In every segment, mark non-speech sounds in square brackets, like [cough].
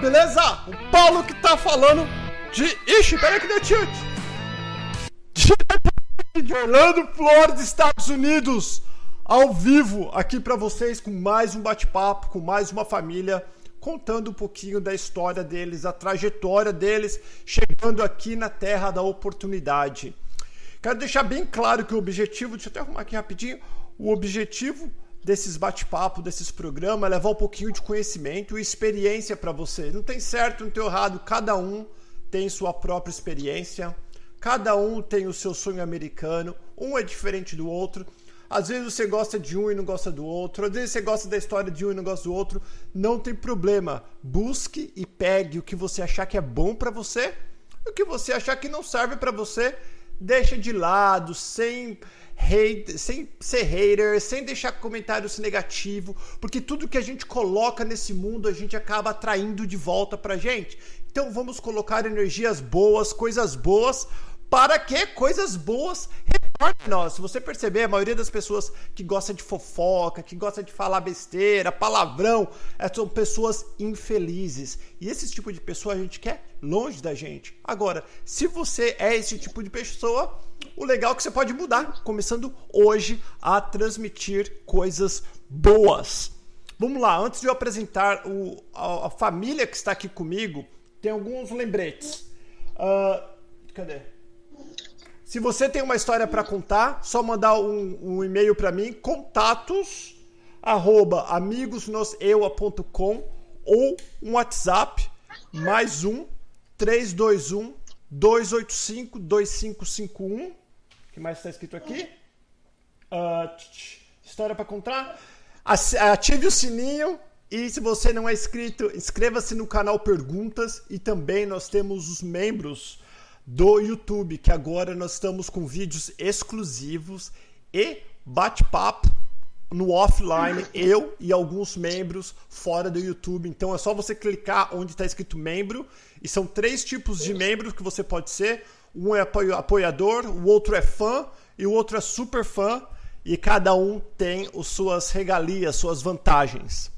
Beleza? O Paulo que tá falando de. Ixi, peraí que deu tilt. De Orlando, Florida, Estados Unidos, ao vivo aqui para vocês com mais um bate-papo, com mais uma família, contando um pouquinho da história deles, a trajetória deles, chegando aqui na Terra da Oportunidade. Quero deixar bem claro que o objetivo, deixa eu até arrumar aqui rapidinho, o objetivo desses bate-papo, desses programas, levar um pouquinho de conhecimento e experiência para você. Não tem certo, não tem errado, cada um tem sua própria experiência, cada um tem o seu sonho americano, um é diferente do outro. Às vezes você gosta de um e não gosta do outro, às vezes você gosta da história de um e não gosta do outro. Não tem problema. Busque e pegue o que você achar que é bom para você, o que você achar que não serve para você, deixa de lado, sem hate, sem ser hater, sem deixar comentários negativos, porque tudo que a gente coloca nesse mundo a gente acaba atraindo de volta pra gente. Então vamos colocar energias boas, coisas boas, para que coisas boas a nós. Se você perceber, a maioria das pessoas que gosta de fofoca, que gosta de falar besteira, palavrão, é, são pessoas infelizes. E esse tipo de pessoa a gente quer longe da gente. Agora, se você é esse tipo de pessoa, o legal é que você pode mudar, começando hoje a transmitir coisas boas. Vamos lá, antes de eu apresentar o, a, a família que está aqui comigo, tem alguns lembretes. Uh, cadê? Se você tem uma história para contar, só mandar um, um e-mail para mim, contatos arroba amigosnoseua.com ou um WhatsApp mais um 321 285 2551 que mais está escrito aqui? Uh, história para contar? Ative o sininho e se você não é inscrito, inscreva-se no canal Perguntas e também nós temos os membros do YouTube, que agora nós estamos com vídeos exclusivos e bate-papo no offline, eu e alguns membros fora do YouTube. Então é só você clicar onde está escrito membro. E são três tipos de membros que você pode ser. Um é apoiador, o outro é fã e o outro é super fã. E cada um tem as suas regalias, suas vantagens.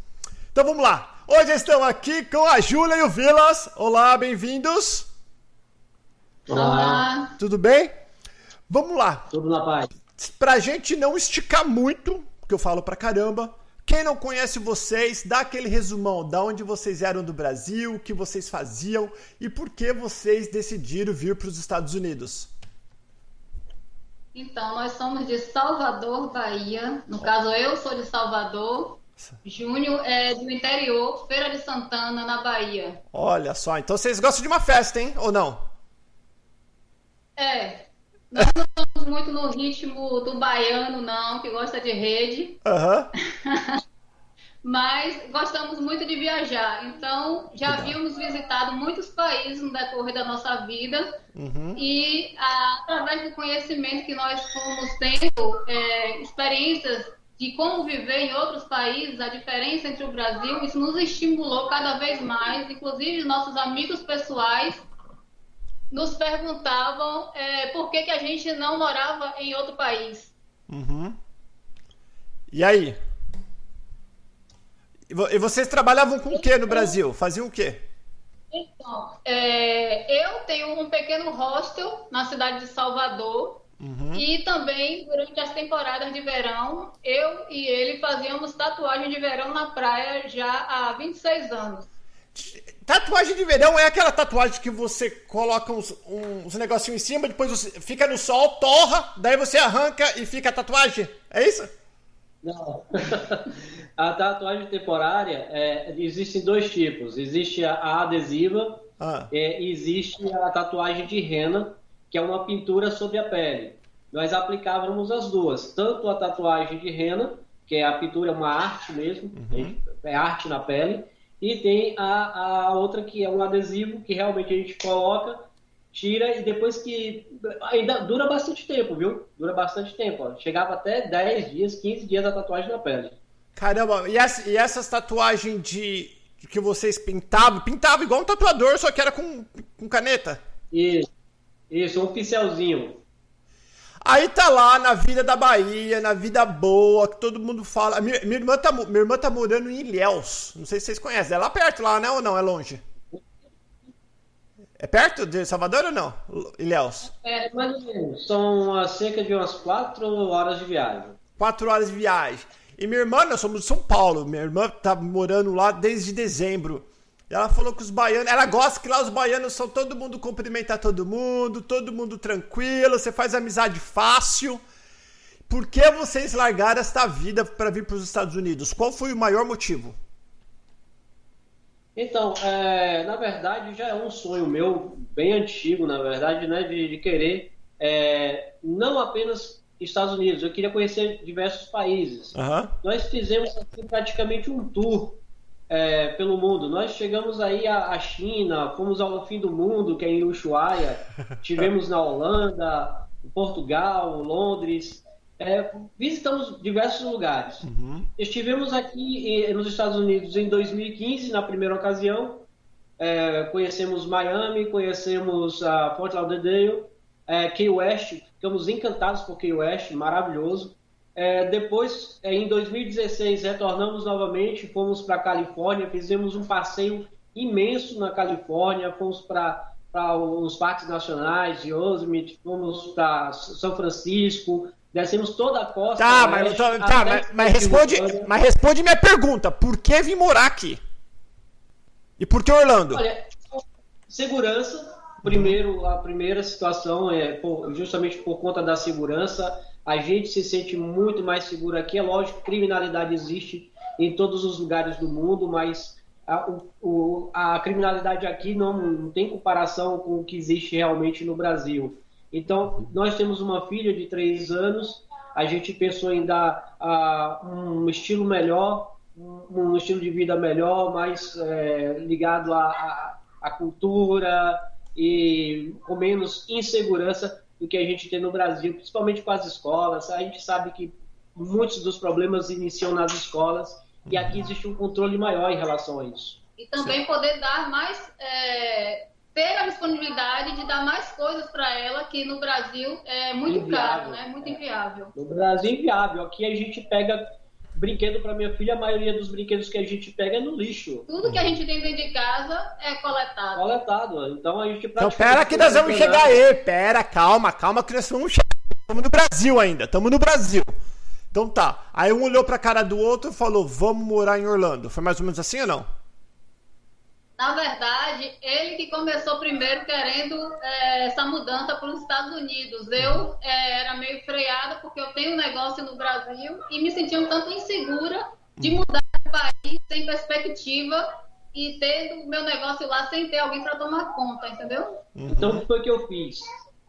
Então vamos lá. Hoje estamos aqui com a Júlia e o Vilas. Olá, bem-vindos. Olá. Tudo bem? Vamos lá. Tudo na paz. Pra gente não esticar muito, porque eu falo pra caramba, quem não conhece vocês, dá aquele resumão da onde vocês eram do Brasil, o que vocês faziam e por que vocês decidiram vir para os Estados Unidos. Então, nós somos de Salvador, Bahia. No caso, eu sou de Salvador. Júnior é do interior, Feira de Santana, na Bahia. Olha só, então vocês gostam de uma festa, hein? Ou não? É, nós não estamos muito no ritmo do baiano, não, que gosta de rede. Uhum. [laughs] Mas gostamos muito de viajar. Então, já havíamos visitado muitos países no decorrer da nossa vida. Uhum. E a, através do conhecimento que nós fomos tendo, é, experiências de como viver em outros países, a diferença entre o Brasil, isso nos estimulou cada vez mais. Inclusive, nossos amigos pessoais nos perguntavam é, por que, que a gente não morava em outro país. Uhum. E aí? E vocês trabalhavam com o que no Brasil? Faziam o quê? Então, é, eu tenho um pequeno hostel na cidade de Salvador. Uhum. E também, durante as temporadas de verão, eu e ele fazíamos tatuagem de verão na praia já há 26 anos. Tatuagem de verão é aquela tatuagem que você coloca uns, uns negocinhos em cima, depois você fica no sol, torra, daí você arranca e fica a tatuagem? É isso? Não. [laughs] a tatuagem temporária, é, existem dois tipos. Existe a adesiva ah. é, e existe a tatuagem de rena, que é uma pintura sobre a pele. Nós aplicávamos as duas, tanto a tatuagem de rena, que é a pintura, uma arte mesmo, uhum. é arte na pele, e tem a, a outra que é um adesivo que realmente a gente coloca, tira e depois que. Ainda dura bastante tempo, viu? Dura bastante tempo. Ó. Chegava até 10 dias, 15 dias a tatuagem na pele. Caramba, e, essa, e essas tatuagens de, de, que vocês pintavam? Pintavam igual um tatuador, só que era com, com caneta? Isso, isso, um pincelzinho. Aí tá lá na vida da Bahia, na vida boa, que todo mundo fala. Minha, minha, irmã, tá, minha irmã tá morando em Ilhéus. Não sei se vocês conhecem. É lá perto, lá, né? Ou não? É longe? É perto de Salvador ou não? Ilhéus? É, mais ou menos. São cerca de umas quatro horas de viagem. Quatro horas de viagem. E minha irmã, nós somos de São Paulo. Minha irmã tá morando lá desde dezembro. Ela falou que os baianos. Ela gosta que lá os baianos são todo mundo cumprimentar todo mundo, todo mundo tranquilo, você faz amizade fácil. Por que vocês largaram esta vida para vir para os Estados Unidos? Qual foi o maior motivo? Então, é, na verdade, já é um sonho meu, bem antigo, na verdade, né, de, de querer é, não apenas Estados Unidos, eu queria conhecer diversos países. Uhum. Nós fizemos assim, praticamente um tour é, pelo mundo. Nós chegamos aí à, China, fomos ao fim do mundo, que é em Ushuaia, [laughs] tivemos na Holanda, Portugal, Londres, é, visitamos diversos lugares. Uhum. Estivemos aqui nos Estados Unidos em 2015, na primeira ocasião, é, conhecemos Miami, conhecemos a Fort Lauderdale, é, Key West, ficamos encantados por Key West, maravilhoso. É, depois, é, em 2016, retornamos novamente, fomos para a Califórnia, fizemos um passeio imenso na Califórnia, fomos para os parques nacionais, Yosemite, fomos para São Francisco, descemos toda a costa. Tá, mas, tô, tá, mas, mas responde, mas responde minha pergunta: por que vim morar aqui? E por que Orlando? Olha, segurança. Primeiro, a primeira situação é justamente por conta da segurança a gente se sente muito mais seguro aqui. É lógico que criminalidade existe em todos os lugares do mundo, mas a, o, a criminalidade aqui não, não, tem comparação com o que existe realmente no Brasil. Então, nós temos uma filha de três anos, a gente pensou em dar um estilo melhor, um, estilo de vida melhor, mais é, ligado à, à cultura e com menos insegurança do que a gente tem no Brasil, principalmente com as escolas. A gente sabe que muitos dos problemas iniciam nas escolas e aqui existe um controle maior em relação a isso. E também Sim. poder dar mais, é, ter a disponibilidade de dar mais coisas para ela, que no Brasil é muito inviável. caro, né? Muito inviável. No Brasil, inviável. Aqui a gente pega brinquedo para minha filha, a maioria dos brinquedos que a gente pega é no lixo. Tudo que a gente tem dentro de casa é coletado. Coletado. Então a gente Então pera que nós vamos chegar aí. Pera, calma, calma que nós vamos chegar. Estamos no Brasil ainda, estamos no Brasil. Então tá. Aí um olhou pra cara do outro e falou: vamos morar em Orlando. Foi mais ou menos assim ou não? Na verdade, ele que começou primeiro querendo é, essa mudança para os Estados Unidos. Eu é, era meio freada porque eu tenho um negócio no Brasil e me sentia um tanto insegura de uhum. mudar de país sem perspectiva e tendo o meu negócio lá sem ter alguém para tomar conta, entendeu? Uhum. Então, o que foi que eu fiz?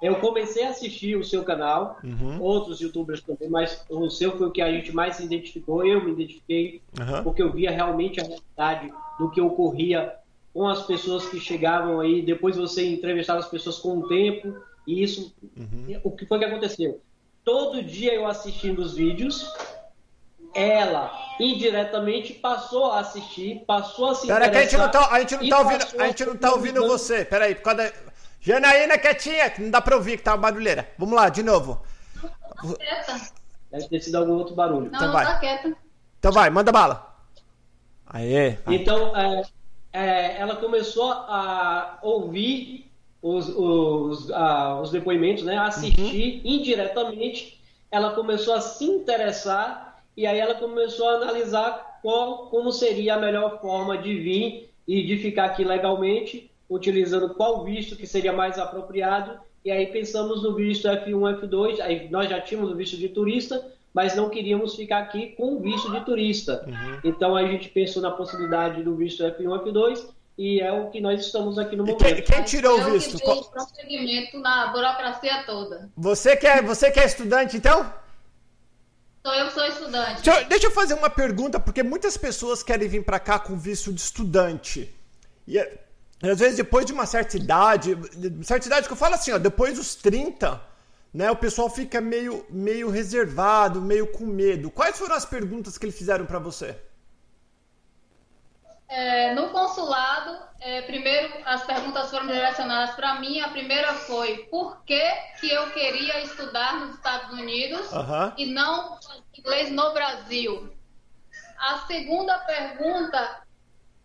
Eu comecei a assistir o seu canal, uhum. outros youtubers também, mas o seu foi o que a gente mais se identificou. Eu me identifiquei, uhum. porque eu via realmente a realidade do que ocorria com as pessoas que chegavam aí, depois você entrevistava as pessoas com o tempo, e isso, uhum. o que foi que aconteceu? Todo dia eu assistindo os vídeos, ela indiretamente passou a assistir, passou a se Pera que a gente não tá, a gente não tá ouvindo, a gente não tá ouvindo você. Pera aí, por causa da... Janaína quietinha, que não dá pra ouvir que tá barulheira. Vamos lá, de novo. Não, quieta. Deve ter sido algum outro barulho. Não, então vai. Tá quieta. Então vai, manda bala. Aê. Então, é, é, ela começou a ouvir os, os, a, os depoimentos, né, a assistir uhum. indiretamente, ela começou a se interessar e aí ela começou a analisar qual, como seria a melhor forma de vir e de ficar aqui legalmente, utilizando qual visto que seria mais apropriado. E aí pensamos no visto F1, F2, aí nós já tínhamos o visto de turista, mas não queríamos ficar aqui com visto de turista. Uhum. Então a gente pensou na possibilidade do visto F1, F2 e é o que nós estamos aqui no momento. Quem, quem, tirou o visto? Qual... prosseguimento na burocracia toda. Você que é, você que é estudante, então? Sou eu sou estudante. Deixa, deixa, eu fazer uma pergunta, porque muitas pessoas querem vir para cá com visto de estudante. E, e às vezes depois de uma certa idade, certa idade que eu falo assim, ó, depois dos 30, né, o pessoal fica meio, meio reservado, meio com medo. Quais foram as perguntas que eles fizeram para você? É, no consulado, é, primeiro as perguntas foram direcionadas para mim. A primeira foi por que, que eu queria estudar nos Estados Unidos e não inglês no Brasil. A segunda pergunta,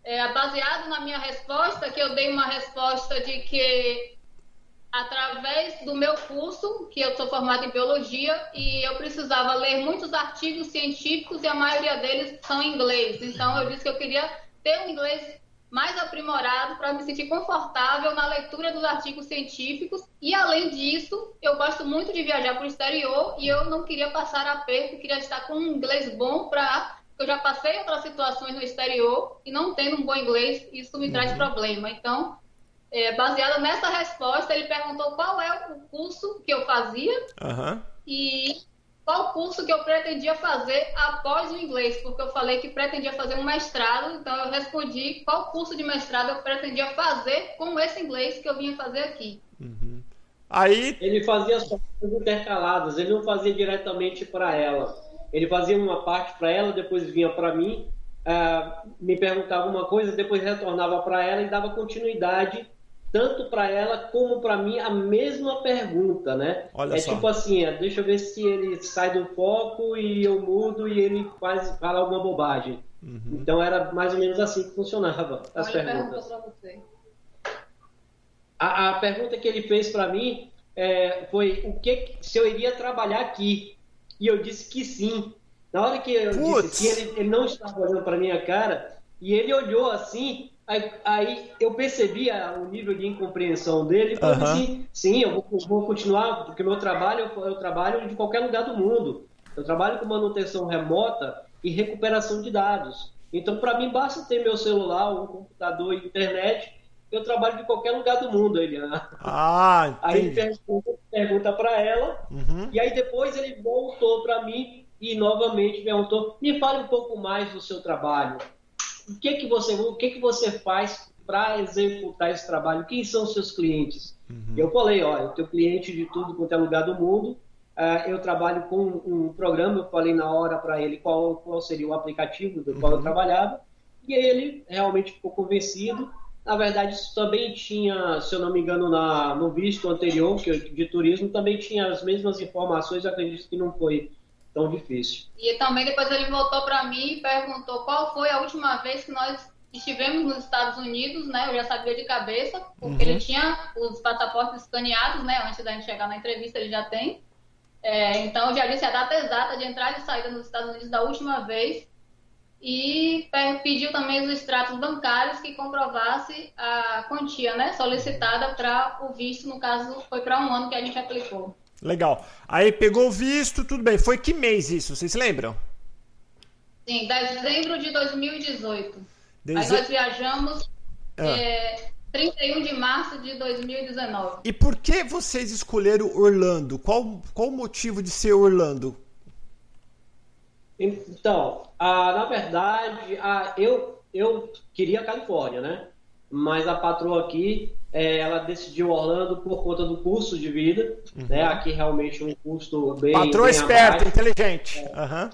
é, baseado na minha resposta, que eu dei uma resposta de que através do meu curso, que eu sou formada em biologia, e eu precisava ler muitos artigos científicos e a maioria deles são em inglês. Então eu disse que eu queria ter um inglês mais aprimorado para me sentir confortável na leitura dos artigos científicos. E além disso, eu gosto muito de viajar para o exterior e eu não queria passar aperto, queria estar com um inglês bom para eu já passei outras situações no exterior e não tendo um bom inglês, isso me uhum. traz problema. Então, é, baseado nessa resposta, ele perguntou qual é o curso que eu fazia uhum. e qual curso que eu pretendia fazer após o inglês, porque eu falei que pretendia fazer um mestrado, então eu respondi qual curso de mestrado eu pretendia fazer com esse inglês que eu vinha fazer aqui. Uhum. Aí ele fazia as coisas intercaladas, ele não fazia diretamente para ela. Ele fazia uma parte para ela, depois vinha para mim, uh, me perguntava uma coisa, depois retornava para ela e dava continuidade tanto para ela como para mim a mesma pergunta, né? Olha é só. tipo assim, é, deixa eu ver se ele sai do foco e eu mudo e ele faz fala alguma bobagem. Uhum. Então era mais ou menos assim que funcionava as Olha perguntas. A, a, pergunta que ele fez para mim é, foi o que se eu iria trabalhar aqui e eu disse que sim. Na hora que eu Putz. disse que ele, ele não estava olhando para minha cara e ele olhou assim Aí, aí, eu percebi o nível de incompreensão dele e falei uhum. assim, sim, eu vou, vou, continuar, porque meu trabalho, eu, eu trabalho de qualquer lugar do mundo. Eu trabalho com manutenção remota e recuperação de dados. Então, para mim, basta ter meu celular, um computador e internet, eu trabalho de qualquer lugar do mundo, Eliana. Ah, aí pergunta, pergunta para ela, uhum. e aí depois ele voltou para mim e novamente perguntou: me fale um pouco mais do seu trabalho o que que você, o que que você faz para executar esse trabalho? Quem são os seus clientes? Uhum. Eu falei, ó, eu tenho cliente de tudo quanto é lugar do mundo. Uh, eu trabalho com um programa, eu falei na hora para ele qual, qual seria o aplicativo do qual eu uhum. trabalhava, e ele realmente ficou convencido. Na verdade, isso também tinha, se eu não me engano, na, no visto anterior que eu, de turismo, também tinha as mesmas informações, eu acredito que não foi tão difícil. E também depois ele voltou para mim e perguntou qual foi a última vez que nós estivemos nos Estados Unidos, né? Eu já sabia de cabeça, porque uhum. ele tinha os passaportes escaneados, né? Antes da gente chegar na entrevista, ele já tem. É, então, eu já disse a data exata de entrada e saída nos Estados Unidos da última vez. E pediu também os extratos bancários que comprovasse a quantia né, solicitada para o visto, no caso, foi para um ano que a gente aplicou. Legal. Aí pegou o visto, tudo bem. Foi que mês isso? Vocês lembram? Sim, dezembro de 2018. Deze... Aí nós viajamos ah. é, 31 de março de 2019. E por que vocês escolheram Orlando? Qual, qual o motivo de ser Orlando? Então, a, na verdade, a, eu, eu queria a Califórnia, né? Mas a patroa aqui é, ela decidiu Orlando por conta do custo de vida, uhum. né? Aqui realmente um custo bem. Patrão bem esperto, inteligente. É. Uhum.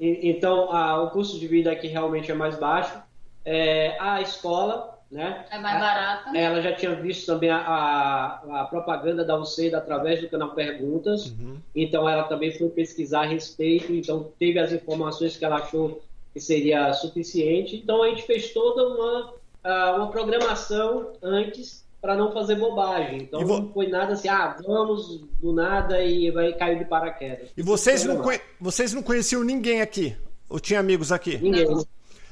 E, então, a, o custo de vida aqui realmente é mais baixo. É, a escola, né? É mais barata. Ela já tinha visto também a, a, a propaganda da UCEID através do canal Perguntas. Uhum. Então, ela também foi pesquisar a respeito. Então, teve as informações que ela achou que seria suficiente. Então, a gente fez toda uma uh, uma programação antes para não fazer bobagem. Então vo... não foi nada assim, ah, vamos do nada e vai cair de paraquedas. E vocês não, conhe... vocês não conheciam ninguém aqui? Ou tinha amigos aqui? Ninguém. Não.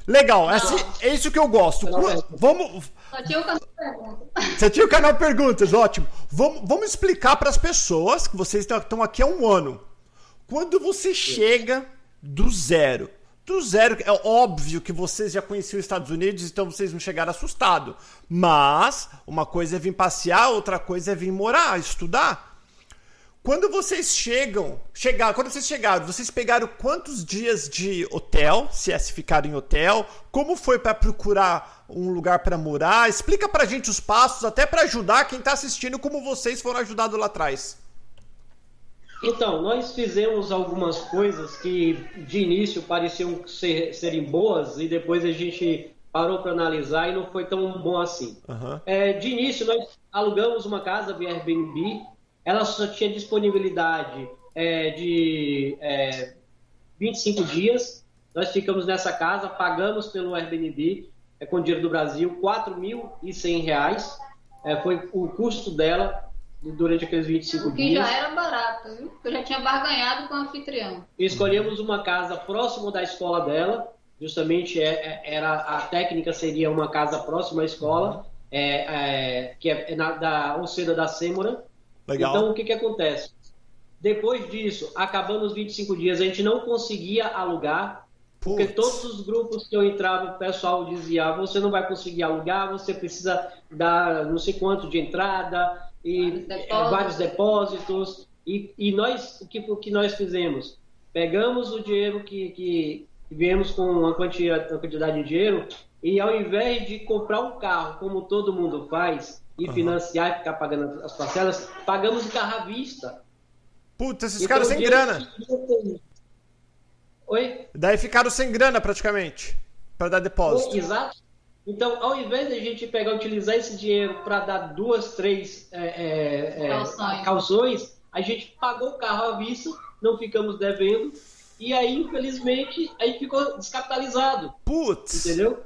Legal, é, assim, é isso que eu gosto. Vamos. Só tinha o canal Perguntas. Você tinha o canal Perguntas, ótimo. Vamos, vamos explicar para as pessoas que vocês estão aqui há um ano. Quando você chega do zero, do zero. É óbvio que vocês já conheciam os Estados Unidos, então vocês não chegaram assustados. Mas uma coisa é vir passear, outra coisa é vir morar, estudar. Quando vocês chegam, chegar, quando vocês chegaram, vocês pegaram quantos dias de hotel, se é se ficaram em hotel? Como foi para procurar um lugar para morar? Explica pra gente os passos, até para ajudar quem tá assistindo como vocês foram ajudados lá atrás. Então, nós fizemos algumas coisas que de início pareciam ser, serem boas e depois a gente parou para analisar e não foi tão bom assim. Uhum. É, de início, nós alugamos uma casa via Airbnb, ela só tinha disponibilidade é, de é, 25 dias. Nós ficamos nessa casa, pagamos pelo Airbnb, é, com dinheiro do Brasil, R$ 4.100. É, foi o custo dela durante aqueles 25 o que dias. já era barato, viu? Eu já tinha barganhado com o anfitrião. Escolhemos uma casa próximo da escola dela, justamente é, é, era a técnica seria uma casa próxima à escola, é, é, que é na, da Oceda da Sêmora. Legal. Então, o que, que acontece? Depois disso, acabando os 25 dias, a gente não conseguia alugar, porque todos os grupos que eu entrava, o pessoal dizia: ah, você não vai conseguir alugar, você precisa dar não sei quanto de entrada, e vários depósitos. Vários depósitos e, e, nós, o que, o que nós fizemos? Pegamos o dinheiro que, que viemos com uma quantidade, uma quantidade de dinheiro e ao invés de comprar um carro, como todo mundo faz, e uhum. financiar e ficar pagando as parcelas, pagamos o carro à vista. Puta, esses então, caras sem grana. Oi? Daí ficaram sem grana praticamente, para dar depósito. Exato. Então, ao invés de a gente pegar utilizar esse dinheiro para dar duas, três é, é, é, calções. calções, a gente pagou o carro à vista, não ficamos devendo, e aí, infelizmente, a gente ficou descapitalizado. Putz! Entendeu?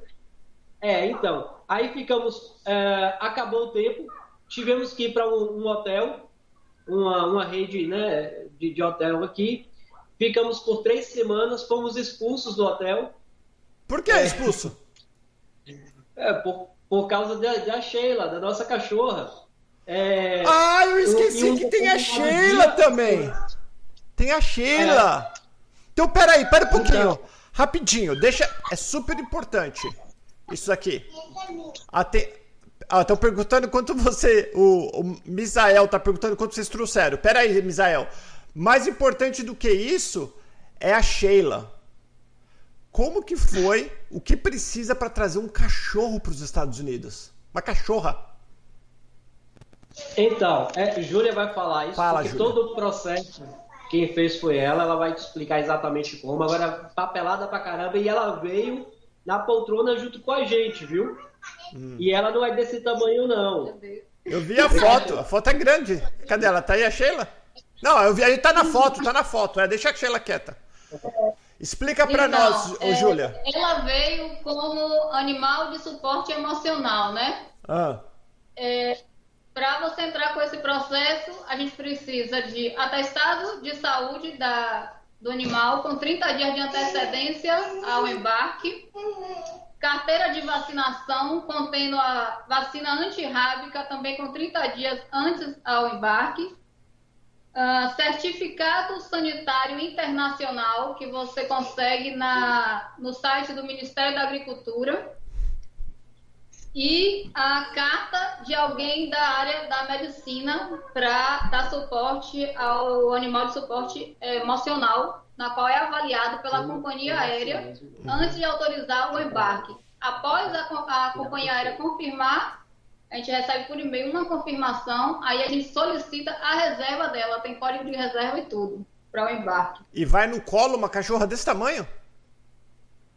É, então. Aí ficamos. É, acabou o tempo, tivemos que ir para um, um, hotel, uma, uma rede né, de, de hotel aqui. Ficamos por três semanas, fomos expulsos do hotel. Por que expulso? [laughs] É, por, por causa da, da Sheila, da nossa cachorra. É, ah, eu esqueci um, que tem a Sheila também. Tem a Sheila. É. Então, peraí, pera um pouquinho. Então, Rapidinho, deixa. É super importante. Isso aqui. Até. Ah, estão perguntando quanto você. O, o Misael tá perguntando quanto vocês trouxeram. Pera aí, Misael. Mais importante do que isso é a Sheila. Como que foi? O que precisa para trazer um cachorro para os Estados Unidos? Uma cachorra. Então, é, Júlia vai falar isso, Fala, porque Júlia. todo o processo quem fez foi ela, ela vai te explicar exatamente como. Agora, papelada pra caramba, e ela veio na poltrona junto com a gente, viu? Hum. E ela não é desse tamanho, não. Eu vi a foto, a foto é grande. Cadê ela? Tá aí a Sheila? Não, eu vi, aí tá na foto, tá na foto. É, deixa a Sheila quieta. Explica para nós, é, Júlia. Ela veio como animal de suporte emocional, né? Ah. É, para você entrar com esse processo, a gente precisa de atestado de saúde da, do animal com 30 dias de antecedência ao embarque, carteira de vacinação contendo a vacina antirrábica também com 30 dias antes ao embarque, Uh, certificado sanitário internacional que você consegue na, no site do Ministério da Agricultura e a carta de alguém da área da medicina para dar suporte ao animal de suporte eh, emocional, na qual é avaliado pela companhia aérea antes de autorizar o embarque. Após a, a companhia aérea confirmar a gente recebe por e-mail uma confirmação, aí a gente solicita a reserva dela, tem código de reserva e tudo, para o embarque. E vai no colo uma cachorra desse tamanho?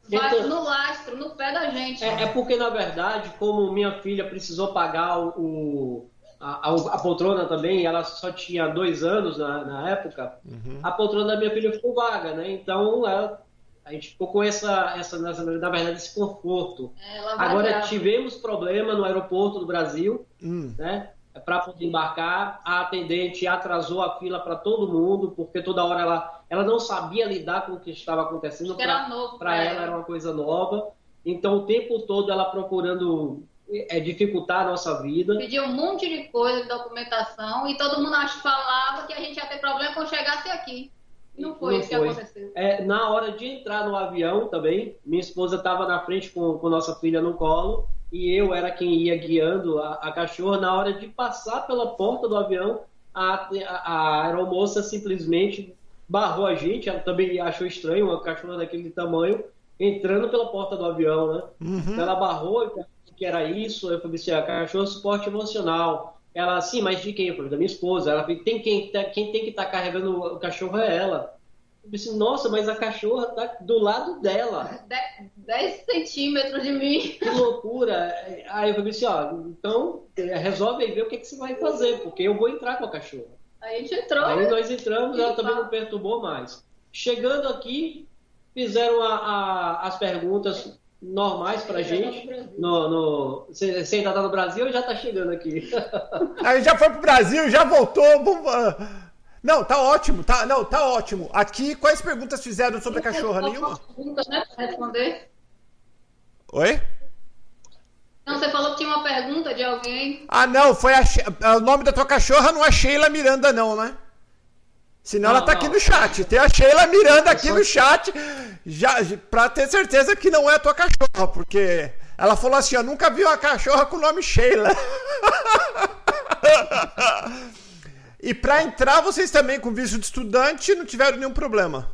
Vai então, no lastro, no pé da gente. É, é, porque, na verdade, como minha filha precisou pagar o, a, a, poltrona também, ela só tinha dois anos na, na época, uhum. a poltrona da minha filha ficou vaga, né? Então ela a gente ficou com essa, essa na verdade, esse conforto. É, Agora tivemos problema no aeroporto do Brasil, hum. né? Para poder embarcar, a atendente atrasou a fila para todo mundo, porque toda hora ela, ela não sabia lidar com o que estava acontecendo. Para ela, ela era uma coisa nova. Então, o tempo todo ela procurando é, dificultar a nossa vida. Pediu um monte de coisa de documentação e todo mundo falava que a gente ia ter problema quando chegasse aqui. Não foi não isso foi. que aconteceu. É, na hora de entrar no avião também, minha esposa estava na frente com, com nossa filha no colo e eu era quem ia guiando a, a cachorra. Na hora de passar pela porta do avião, a, a, a aeromoça simplesmente barrou a gente. Ela também achou estranho uma cachorra daquele tamanho entrando pela porta do avião, né? Uhum. Ela barrou que era isso. Eu falei assim: a cachorra suporte emocional Ela, sim, mas de quem? Eu falei, da minha esposa. Ela falou, tem quem, tá, quem tem que estar tá carregando o cachorro é ela. Eu disse, nossa, mas a cachorra tá do lado dela. 10 centímetros de mim. Que loucura. Aí eu falei assim, ó, então resolve aí ver o que, que você vai fazer, porque eu vou entrar com a cachorra. Aí a gente entrou. Aí nós entramos, ela também não perturbou mais. Chegando aqui, fizeram a, a, as perguntas normais pra gente. No, no, você, você ainda tá no Brasil já tá chegando aqui? [laughs] Aí já foi pro Brasil, já voltou. Não, tá ótimo, tá, não, tá ótimo. Aqui, quais perguntas fizeram sobre a cachorra? Nenhuma? Perguntas, né, pra responder. Oi? Não, você falou que tinha uma pergunta de alguém. Ah, não, foi a, o nome da tua cachorra não é Sheila Miranda, não, né? Senão não, ela tá não. aqui no chat. Tem a Sheila Miranda aqui no chat, já, pra ter certeza que não é a tua cachorra, porque ela falou assim: Eu nunca vi uma cachorra com o nome Sheila. [laughs] e pra entrar, vocês também, com visto de estudante, não tiveram nenhum problema.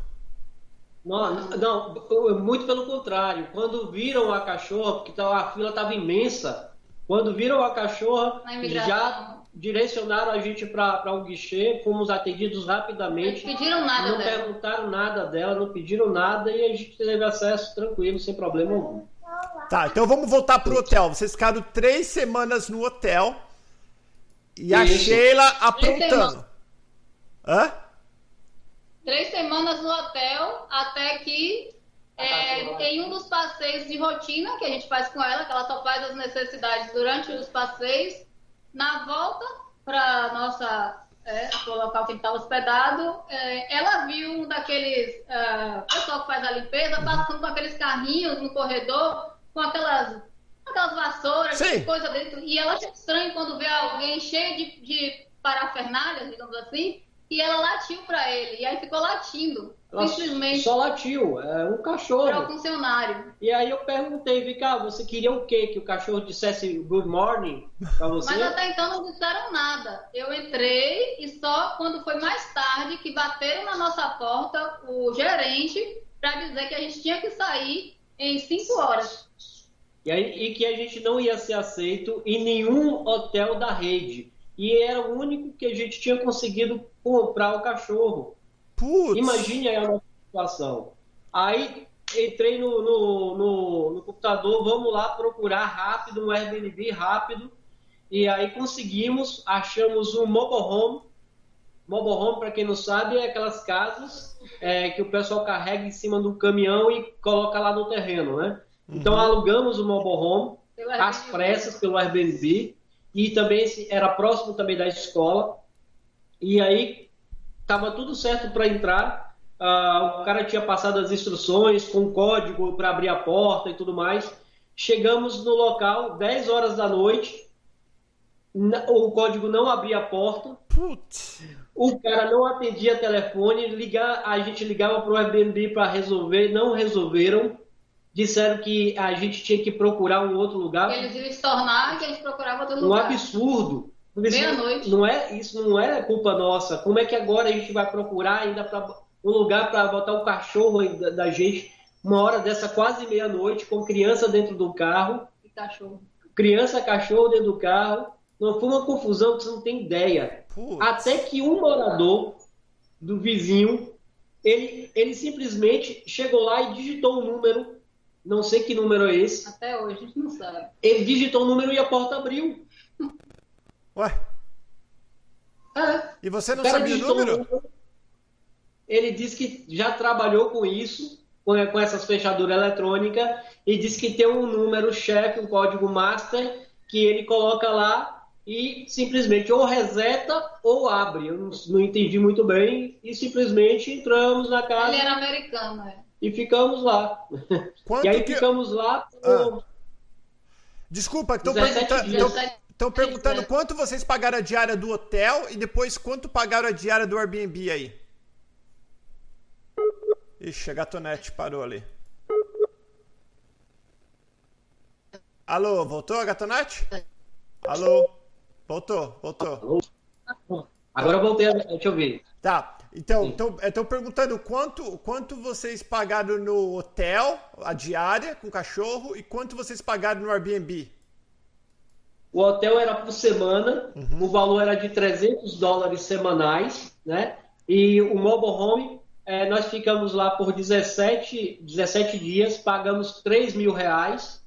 Não, não, muito pelo contrário. Quando viram a cachorra, porque a fila estava imensa, quando viram a cachorra, já direcionaram a gente para um guichê, fomos atendidos rapidamente. Não pediram nada Não dela. perguntaram nada dela, não pediram nada e a gente teve acesso tranquilo, sem problema algum. Tá, então vamos voltar pro hotel. Vocês ficaram três semanas no hotel e a Isso. Sheila aprontando. Hã? Três semanas no hotel, até que é, em um dos passeios de rotina que a gente faz com ela, que ela só faz as necessidades durante os passeios, na volta para nossa é, o local que estava hospedado, é, ela viu um daqueles uh, pessoal que faz a limpeza passando com aqueles carrinhos no corredor com aquelas aquelas vassouras, Sim. coisa dentro. E ela acha estranho quando vê alguém cheio de, de parafernália, digamos assim, e ela latiu para ele. E aí ficou latindo. Ela simplesmente. Só latiu, é um cachorro. Para o funcionário. E aí eu perguntei, cá, você queria o quê? Que o cachorro dissesse good morning para você? Mas até então não disseram nada. Eu entrei e só quando foi mais tarde que bateram na nossa porta o gerente para dizer que a gente tinha que sair em cinco horas. E, aí, e que a gente não ia ser aceito em nenhum hotel da rede e era o único que a gente tinha conseguido comprar o cachorro. Putz. Imagine aí a nossa situação. Aí entrei no, no, no, no, computador, vamos lá procurar rápido, um Airbnb rápido, e aí conseguimos, achamos um mobile home. Mobile home, para quem não sabe, é aquelas casas é, que o pessoal carrega em cima do caminhão e coloca lá no terreno, né? Então uhum. alugamos o mobile home, às pressas pelo Airbnb, e também era próximo também da escola. E aí estava tudo certo para entrar. Uh, o cara tinha passado as instruções com código para abrir a porta e tudo mais. Chegamos no local 10 horas da noite. O código não abria a porta. Putz. O cara não atendia telefone. Ligar, a gente ligava para o Airbnb para resolver, não resolveram disseram que a gente tinha que procurar um outro lugar. Eles iam estornar que a gente procurava outro lugar. Um absurdo. Meia-noite. Não é, isso não é culpa nossa. Como é que agora a gente vai procurar ainda pra, um lugar para botar o cachorro da, da, gente uma hora dessa quase meia-noite com criança dentro do carro? E cachorro. Criança, cachorro dentro do carro. Não foi uma confusão que você não tem ideia. Putz. Até que um morador do vizinho, ele, ele simplesmente chegou lá e digitou o um número não sei que número é esse. Até hoje a gente não sabe. Ele digitou o número e a porta abriu. Ué? É. E você não sabia o número? Ele disse que já trabalhou com isso, com, com essas fechaduras eletrônicas, e disse que tem um número chefe, um código master, que ele coloca lá e simplesmente ou reseta ou abre. Eu não, não entendi muito bem e simplesmente entramos na casa. Ele era americano, é e ficamos lá. [laughs] Quanto e aí que... ficamos lá. Ah. Desculpa, estão perguntando, perguntando quanto vocês pagaram a diária do hotel e depois quanto pagaram a diária do Airbnb aí. Ixi, a gatonete parou ali. Alô, voltou a gatonete? Alô? Voltou, voltou. Agora eu voltei a te ouvir. Tá. Então, estão perguntando quanto, quanto vocês pagaram no hotel, a diária com o cachorro, e quanto vocês pagaram no Airbnb? O hotel era por semana, uhum. o valor era de 300 dólares semanais, né? E o mobile home, é, nós ficamos lá por 17, 17 dias, pagamos 3 mil reais.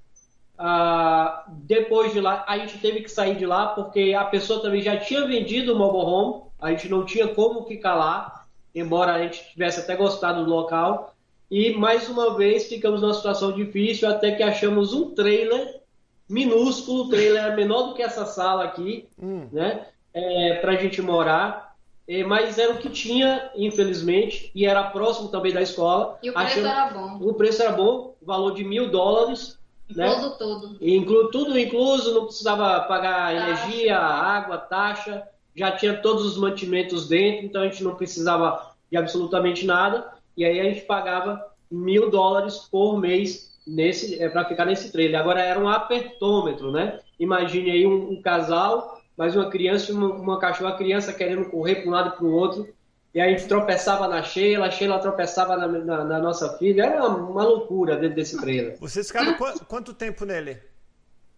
Ah, depois de lá, a gente teve que sair de lá porque a pessoa também já tinha vendido o mobile home, a gente não tinha como ficar lá, embora a gente tivesse até gostado do local. E mais uma vez ficamos numa situação difícil até que achamos um trailer minúsculo, o trailer era menor do que essa sala aqui, hum. né? É, para a gente morar. É, mas era o que tinha, infelizmente, e era próximo também da escola. E o preço era bom. O preço era bom, valor de mil dólares. Né? Incluso né? tudo. Inclu... Tudo incluso, não precisava pagar taxa. energia, água, taxa, já tinha todos os mantimentos dentro, então a gente não precisava de absolutamente nada. E aí a gente pagava mil dólares por mês nesse é, para ficar nesse trailer. Agora era um apertômetro, né? Imagine aí um, um casal, mais uma criança e uma, uma cachorra, criança querendo correr para um lado para o outro. E a gente tropeçava na Sheila, a Sheila tropeçava na, na, na nossa filha. Era uma, uma, loucura dentro desse trailer. Vocês ficaram qu quanto tempo nele?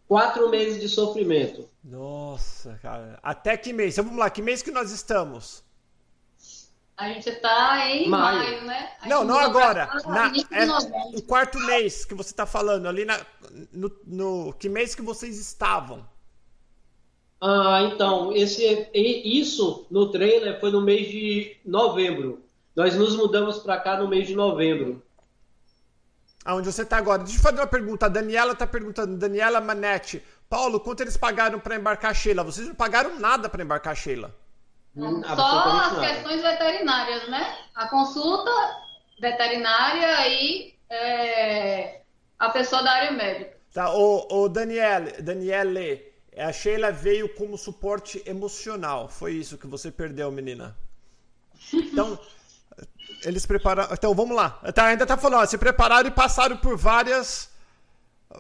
Quatro meses de sofrimento. Nossa, cara. Até que mês? Então, vamos lá, que mês que nós estamos? A gente está em maio, maio né? não, não agora. Na, é, o quarto mês que você está falando, ali na, no, no, Que mês que vocês estavam? Ah, então, esse, isso no trailer foi no mês de novembro. Nós nos mudamos para cá no mês de novembro. Aonde você está agora? Deixa eu fazer uma pergunta. A Daniela está perguntando, Daniela Manetti. Paulo, quanto eles pagaram para embarcar a Sheila? Vocês não pagaram nada para embarcar a Sheila. Hum, Só as questões veterinárias, né? A consulta veterinária e é, a pessoa da área médica. Tá, o, o Daniele, Daniele, a Sheila veio como suporte emocional. Foi isso que você perdeu, menina. Então, [laughs] eles prepararam. Então, vamos lá. Tá, ainda tá falando, ó, se prepararam e passaram por várias,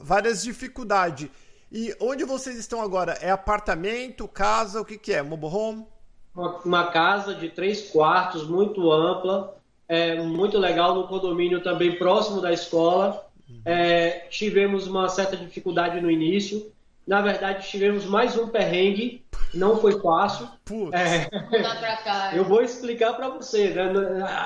várias dificuldades. E onde vocês estão agora? É apartamento, casa, o que, que é? Mobile home? Uma, uma casa de três quartos, muito ampla, é, muito legal, no condomínio também próximo da escola. É, tivemos uma certa dificuldade no início. Na verdade, tivemos mais um perrengue, não foi fácil. É, eu vou explicar para você. Né?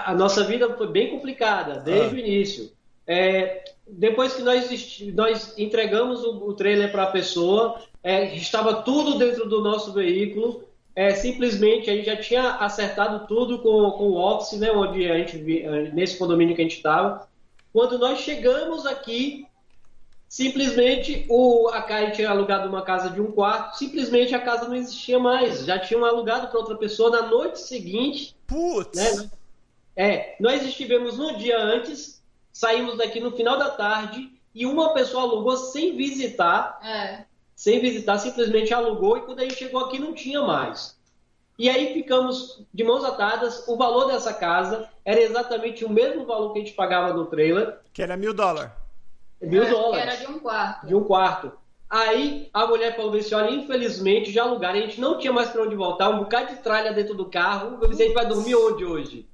A nossa vida foi bem complicada desde ah. o início. É, depois que nós, nós entregamos o, o trailer para a pessoa, é, estava tudo dentro do nosso veículo é, simplesmente a gente já tinha acertado tudo com, com o Office, né, onde a gente nesse condomínio que a gente estava. Quando nós chegamos aqui, simplesmente o a gente tinha alugado uma casa de um quarto, simplesmente a casa não existia mais, já tinham alugado para outra pessoa na noite seguinte. Putz. Né? É, nós estivemos no dia antes, saímos daqui no final da tarde e uma pessoa alugou sem visitar. É sem visitar, simplesmente alugou e quando a gente chegou aqui não tinha mais. E aí ficamos de mãos atadas. O valor dessa casa era exatamente o mesmo valor que a gente pagava no trailer. Que era mil dólares. Mil é, dólares. Era de um quarto. De um quarto. Aí a mulher falou assim: olha, infelizmente já alugaram, a gente não tinha mais para onde voltar, um bocado de tralha dentro do carro. Eu disse, a gente vai dormir onde hoje?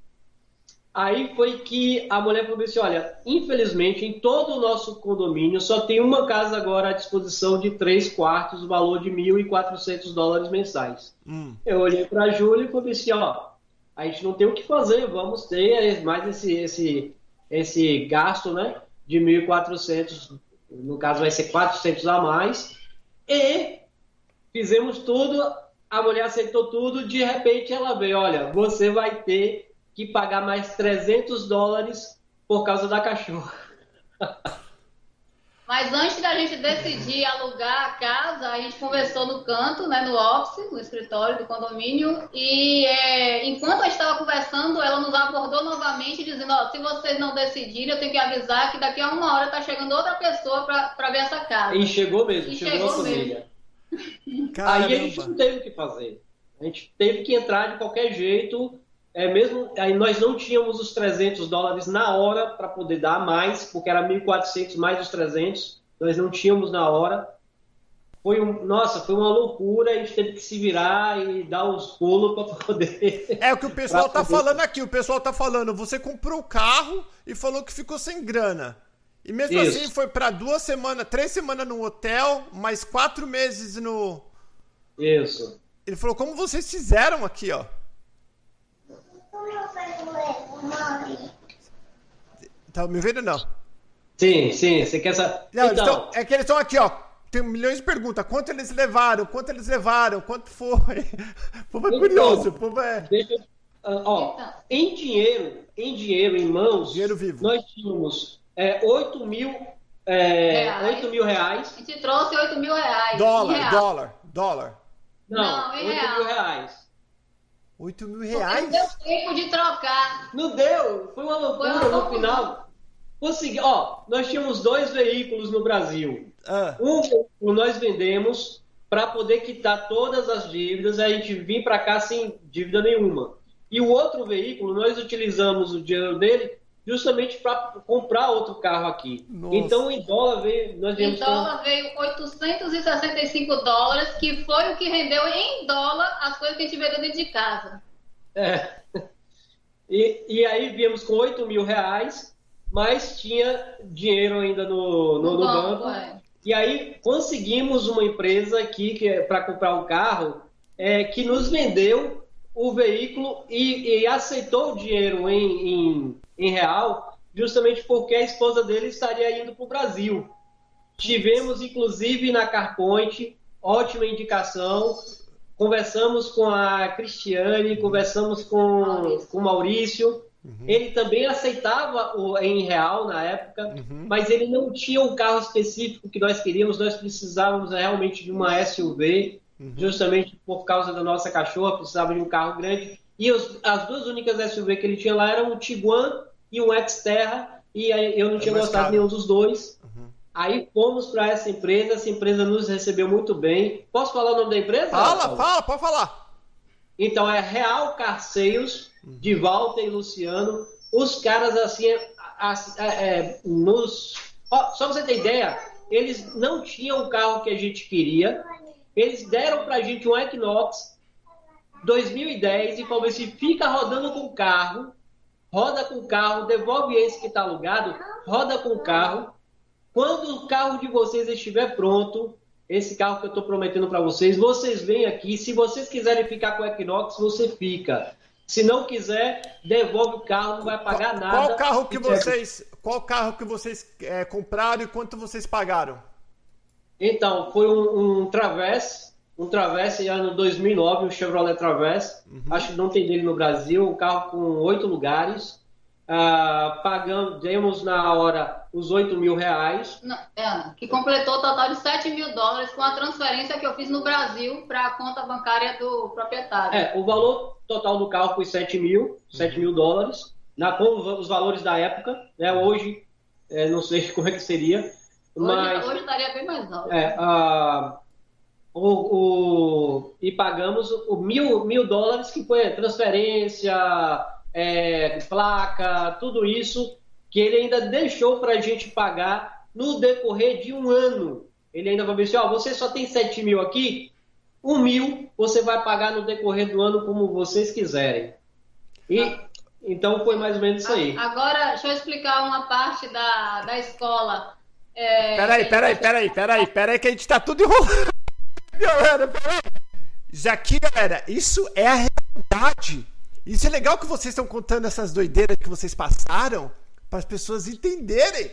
Aí foi que a mulher falou assim: olha, infelizmente em todo o nosso condomínio só tem uma casa agora à disposição de três quartos, valor de 1.400 dólares mensais. Hum. Eu olhei para a Júlia e falei assim: ó, a gente não tem o que fazer, vamos ter mais esse, esse, esse gasto, né, de 1.400, no caso vai ser 400 a mais, e fizemos tudo, a mulher aceitou tudo, de repente ela veio: olha, você vai ter que pagar mais 300 dólares por causa da cachorra. [laughs] Mas antes da gente decidir alugar a casa, a gente conversou no canto, né, no office, no escritório do condomínio, e é, enquanto a gente estava conversando, ela nos abordou novamente, dizendo, ó, se vocês não decidirem, eu tenho que avisar que daqui a uma hora está chegando outra pessoa para ver essa casa. E chegou mesmo, e chegou, chegou a família. Mesmo. [laughs] Aí a gente não teve o que fazer. A gente teve que entrar de qualquer jeito é, mesmo aí nós não tínhamos os 300 dólares na hora para poder dar mais, porque era 1.400 mais os 300, nós não tínhamos na hora. Foi um, nossa, foi uma loucura, a gente teve que se virar e dar os pulos para poder. [laughs] É o que o pessoal está falando aqui, o pessoal está falando, você comprou o carro e falou que ficou sem grana. E mesmo Isso. assim foi para duas semanas, três semanas no hotel, mais quatro meses no. Isso. Ele falou, como vocês fizeram aqui, ó? Tá me vendo não? Sim, sim. Você quer saber? Não, então, tão- é que eles estão aqui, ó. Tem milhões de perguntas. Quanto eles levaram? Quanto eles levaram? Quanto foi? [laughs] O povo é Então, curioso. O povo é. deixa ah, ó, Então. em dinheiro, em dinheiro, em mãos, Dinheiro vivo. nós tínhamos é, 8 mil, é, Reais. 8 mil reais. A gente trouxe 8 mil reais. Dólar, dólar, dólar. Não, Não, em 8 real. mil reais. 8 mil Porque Não reais? deu tempo de trocar. Não deu, foi uma loucura Foi uma no final. Consegui, ó, nós tínhamos dois veículos no Brasil. Ah, Um veículo nós vendemos para poder quitar todas as dívidas, a gente vir para cá sem dívida nenhuma. E o outro veículo, nós utilizamos o dinheiro dele justamente para comprar outro carro aqui. Nossa. Então, em dólar, veio, nós Em viemos com... dólar veio 865 dólares, que foi o que rendeu em dólar as coisas que a gente vendeu dentro de casa. É. [laughs] E, e aí viemos com 8 mil reais, mas tinha dinheiro ainda no, no, no banco. é. E aí conseguimos uma empresa aqui que é para comprar um carro é, que nos vendeu o veículo e, e aceitou o dinheiro em, em, em real, justamente porque a esposa dele estaria indo para o Brasil. Tivemos, inclusive, na Carpoint, ótima indicação. Conversamos com a Cristiane, conversamos com Maurício. com o Maurício. Ele também aceitava o, em real na época, Uhum. mas ele não tinha o carro específico que nós queríamos. Nós precisávamos realmente de uma SUV, justamente por causa da nossa cachorra, precisava de um carro grande. E os- as duas únicas SUV que ele tinha lá eram o Tiguan e o Xterra, e aí eu não É tinha mais gostado de nenhum dos dois. Uhum. Aí fomos para essa empresa, essa empresa nos recebeu muito bem. Posso falar o nome da empresa? Fala, Paulo? fala, pode falar. Então é Real Carceiros, de Walter e Luciano. Os caras assim, é, é, é, nos. Ó, só pra você ter ideia, eles não tinham o carro que a gente queria. Eles deram pra gente um Equinox 2010 e falaram assim: fica rodando com o carro, roda com o carro, devolve esse que tá alugado, roda com o carro. Quando o carro de vocês estiver pronto, esse carro que eu estou prometendo para vocês, vocês vêm aqui. Se vocês quiserem ficar com o Equinox, você fica. Se não quiser, devolve o carro, não vai pagar nada. Qual carro que vocês, qual carro que vocês é, compraram e quanto vocês pagaram? Então, foi um, um Traverse, um Traverse ano 2009, um Chevrolet Traverse. Acho que não tem dele no Brasil, um carro com oito lugares. Ah, pagamos, demos na hora os 8 mil reais. Não, é, que completou o total de 7 mil dólares com a transferência que eu fiz no Brasil para a conta bancária do proprietário. É, o valor total do carro foi 7 mil, 7 mil dólares, na, com os valores da época, né? Hoje, é, não sei [laughs] como é que seria, mas hoje estaria bem mais alto. é, ah, o, o- e pagamos o mil, mil dólares que foi transferência, é, placa, tudo isso que ele ainda deixou para a gente pagar no decorrer de um ano. Ele ainda vai ver assim, ó, você só tem 7 mil aqui, um mil você vai pagar no decorrer do ano como vocês quiserem. E então foi mais ou menos isso aí. Agora, deixa eu explicar uma parte da, da escola. É, Peraí, peraí, peraí, peraí, peraí, que a gente tá tudo enrolando. Galera, peraí. Já aqui, galera, isso é a realidade. Isso é legal que vocês estão contando essas doideiras que vocês passaram para as pessoas entenderem.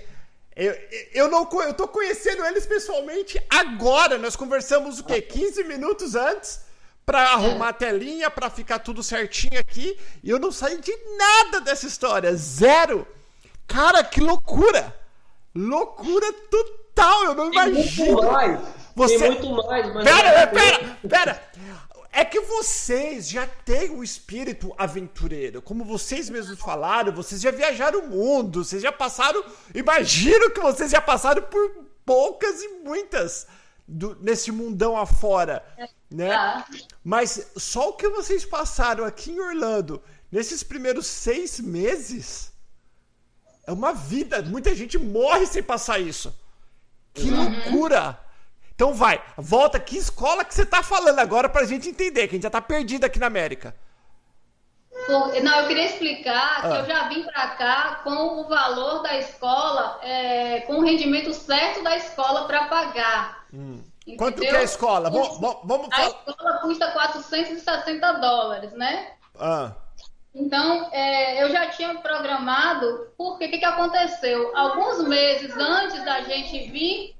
Eu, eu não eu tô conhecendo eles pessoalmente agora. Nós conversamos o quê? 15 minutos antes para arrumar a telinha, para ficar tudo certinho aqui, e eu não saí de nada dessa história, zero. Cara, que loucura! Loucura total, eu não Tem imagino. muito mais. Você- Tem muito mais. Mas Pera, pera, pera. É que vocês já têm o espírito aventureiro. Como vocês mesmos falaram, vocês já viajaram o mundo, vocês já passaram. Imagino que vocês já passaram por poucas e muitas do- nesse mundão afora, né? Tá. Mas só o que vocês passaram aqui em Orlando nesses primeiros seis meses é uma vida. Muita gente morre sem passar isso. Que loucura! Então vai, volta. Que escola que você tá falando agora pra gente entender, que a gente já tá perdido aqui na América. Não, eu queria explicar que ah. eu já vim para cá com o valor da escola, é, com o rendimento certo da escola para pagar. Hum. Quanto que é a escola? Vamos, vamos falar. A escola custa 460 dólares, né? Ah. Então, é, eu já tinha programado, porque o que, que aconteceu? Alguns meses antes da gente vir,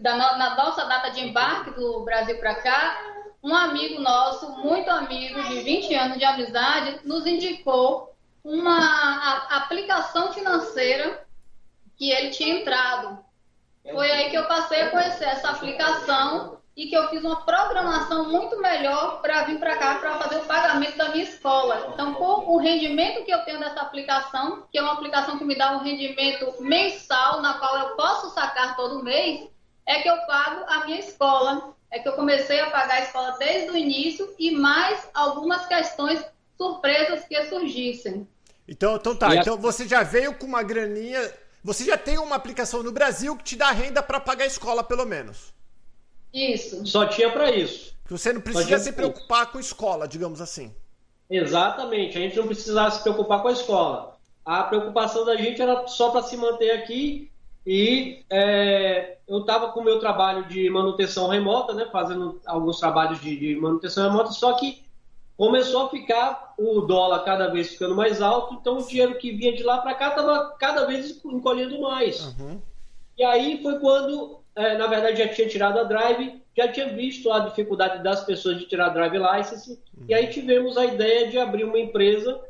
da, na nossa data de embarque do Brasil para cá, um amigo nosso, muito amigo, de 20 anos de amizade, nos indicou uma a, aplicação financeira que ele tinha entrado. Foi aí que eu passei a conhecer essa aplicação e que eu fiz uma programação muito melhor para vir para cá para fazer o pagamento da minha escola. Então, com o rendimento que eu tenho dessa aplicação, que é uma aplicação que me dá um rendimento mensal, na qual eu posso sacar todo mês, é que eu pago a minha escola é que eu comecei a pagar a escola desde o início e mais algumas questões surpresas que surgissem. Então, então tá. Então você já veio com uma graninha. Você já tem uma aplicação no Brasil que te dá renda para pagar a escola, pelo menos. Isso. Só tinha para isso. Você não precisa se preocupar com a escola, digamos assim. Exatamente. A gente não precisava se preocupar com a escola. A preocupação da gente era só para se manter aqui e é, eu estava com o meu trabalho de manutenção remota, né, fazendo alguns trabalhos de, de, manutenção remota, só que começou a ficar o dólar cada vez ficando mais alto, então o dinheiro que vinha de lá para cá estava cada vez encolhendo mais. Uhum. E aí foi quando, é, na verdade, já tinha tirado a drive, já tinha visto a dificuldade das pessoas de tirar a drive license, uhum. e aí tivemos a ideia de abrir uma empresa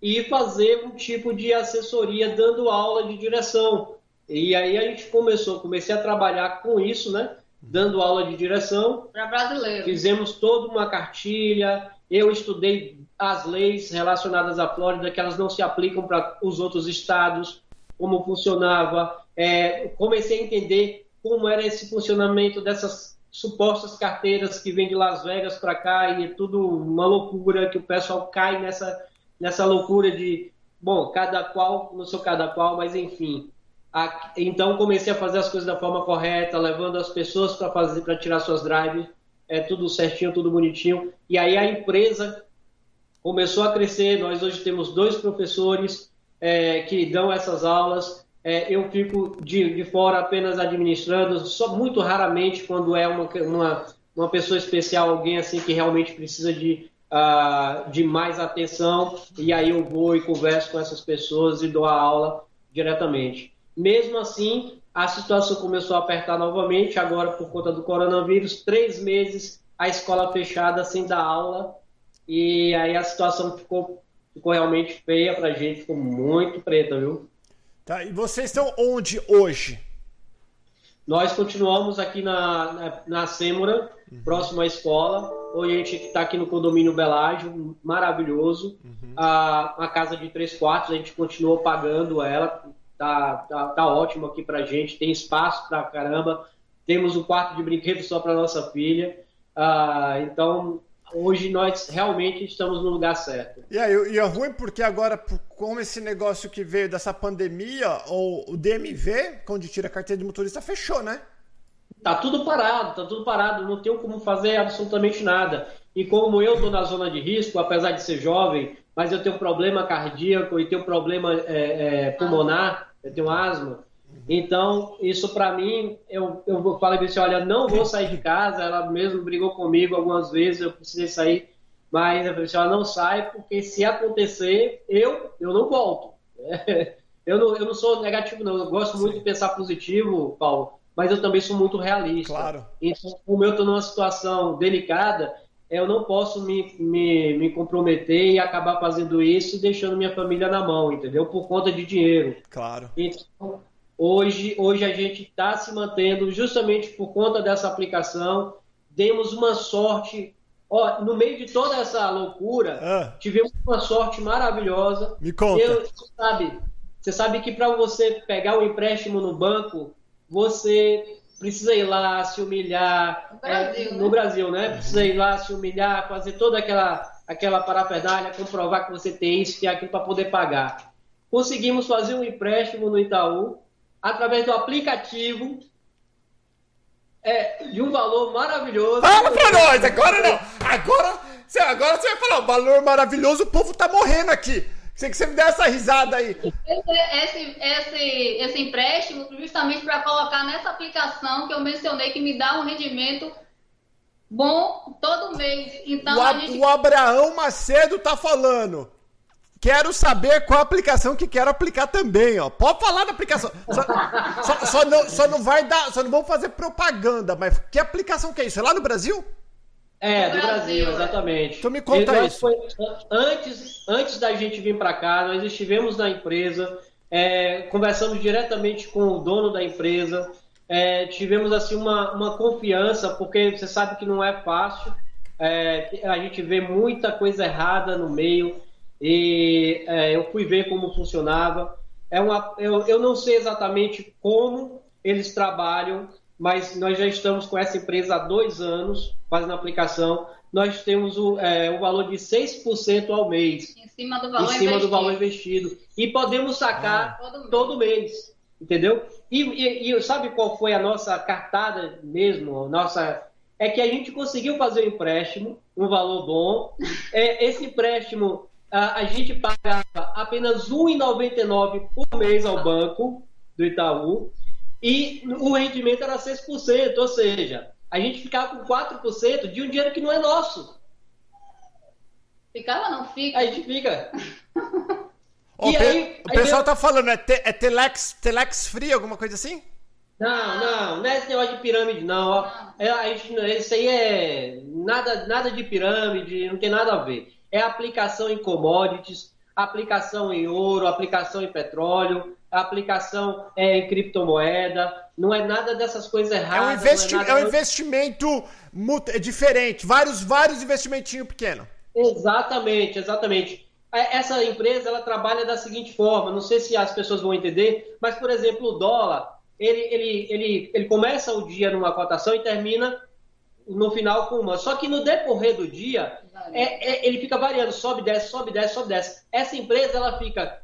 e fazer um tipo de assessoria dando aula de direção e aí a gente começou, comecei a trabalhar com isso, né? Dando aula de direção. Para brasileiro. Fizemos toda uma cartilha. Eu estudei as leis relacionadas à Flórida, que elas não se aplicam para os outros estados, como funcionava. É, comecei a entender como era esse funcionamento dessas supostas carteiras que vêm de Las Vegas para cá e é tudo uma loucura que o pessoal cai nessa, nessa loucura de, bom, cada qual, não sou cada qual, mas enfim, então comecei a fazer as coisas da forma correta, levando as pessoas para fazer, para tirar suas drives, é tudo certinho, tudo bonitinho. E aí a empresa começou a crescer. Nós hoje temos dois professores é, que dão essas aulas. É, eu fico de, de fora apenas administrando, só muito raramente quando é uma, uma, uma pessoa especial, alguém assim que realmente precisa de, uh, de mais atenção. E aí eu vou e converso com essas pessoas e dou a aula diretamente. Mesmo assim, a situação começou a apertar novamente, agora por conta do coronavírus, três meses a escola fechada sem dar aula, e aí a situação ficou, ficou realmente feia pra gente, ficou muito preta, viu? Tá, e vocês estão onde hoje? Nós continuamos aqui na, na, na Sêmora, uhum. próximo à escola. Hoje a gente está aqui no condomínio Belágio, maravilhoso. Uhum. A, uma casa de três quartos, a gente continuou pagando ela, tá, tá, tá ótimo aqui pra gente, tem espaço pra caramba, temos um quarto de brinquedo só para nossa filha. Ah, então, hoje nós realmente estamos no lugar certo. E, aí, e é ruim porque agora, como esse negócio que veio dessa pandemia, ou o DMV, onde tira a carteira de motorista, fechou, né? Tá tudo parado, tá tudo parado, não tenho como fazer absolutamente nada. E como eu estou na zona de risco, apesar de ser jovem, mas eu tenho problema cardíaco e tenho problema é, é, pulmonar, eu tenho asma. Então, isso para mim, eu, eu falei para você, olha, não vou sair de casa. Ela mesmo brigou comigo algumas vezes, eu precisei sair, mas eu falei assim, ela não sai, porque se acontecer, eu, eu não volto. [laughs] eu, não, eu não sou negativo, não. Eu gosto muito de pensar positivo, Paulo, mas eu também sou muito realista. Claro. Então, como eu estou numa situação delicada, eu não posso me, me, me comprometer e acabar fazendo isso e deixando minha família na mão, entendeu? Por conta de dinheiro. Claro. Então, hoje, hoje a gente está se mantendo justamente por conta dessa aplicação. Demos uma sorte. Ó, no meio de toda essa loucura, ah. tivemos uma sorte maravilhosa. Me conta. Eu, você sabe, você sabe que para você pegar um empréstimo no banco, você precisa ir lá se humilhar no Brasil, é, no né? Brasil, né? Precisa ir lá se humilhar, fazer toda aquela aquela parafernália, comprovar que você tem isso, que é aquilo para poder pagar. Conseguimos fazer um empréstimo no Itaú através do aplicativo é, de um valor maravilhoso. Fala para nós, agora não. Agora agora você vai falar, o valor maravilhoso, o povo tá morrendo aqui. Sei que você me deu essa risada aí. Esse, esse, esse empréstimo, justamente para colocar nessa aplicação que eu mencionei, que me dá um rendimento bom todo mês. Então, o, gente... o Abraão Macedo tá falando. Quero saber qual aplicação que quero aplicar também, ó. Pode falar da aplicação. Só, só, só, não, só não vai dar, só não vamos fazer propaganda, mas que aplicação que é isso? É lá no Brasil? É, do Brasil, exatamente. Então me conta isso. Foi, antes, antes da gente vir para cá, nós estivemos na empresa, é, conversamos diretamente com o dono da empresa, é, tivemos assim uma, uma confiança, porque você sabe que não é fácil, é, a gente vê muita coisa errada no meio, e é, eu fui ver como funcionava. É uma, eu, eu não sei exatamente como eles trabalham, mas nós já estamos com essa empresa há dois anos fazendo aplicação. Nós temos o, é, o valor de 6% ao mês. Em cima do valor, em cima investido. Do valor investido. E podemos sacar ah. todo, mês. todo, mês. Entendeu? E, e, e, sabe qual foi a nossa cartada mesmo? Nossa, é que a gente conseguiu fazer um empréstimo, um valor bom. [laughs] É, esse empréstimo, a, a gente pagava apenas R$ 1,99 por mês ao banco do Itaú e o rendimento era 6%, ou seja, a gente ficava com 4% de um dinheiro que não é nosso. Ficava não fica? A gente fica. Oh, e aí, o pessoal aí tá falando, é, te, é telex, telex free, alguma coisa assim? Não, não, não é esse negócio de pirâmide, não. não. É, a gente, isso aí é nada, nada de pirâmide, não tem nada a ver. É aplicação em commodities, aplicação em ouro, aplicação em petróleo, aplicação é, em criptomoeda, não é nada dessas coisas erradas. É um, investi é, é um investimento é diferente, vários, vários investimentinhos pequenos. Exatamente, exatamente. É, essa empresa ela trabalha da seguinte forma, não sei se as pessoas vão entender, mas por exemplo o dólar, ele, ele, ele, ele começa o dia numa cotação e termina no final com uma. Só que no decorrer do dia, é, é, ele fica variando, sobe, desce, sobe, desce, sobe, desce. Essa empresa ela fica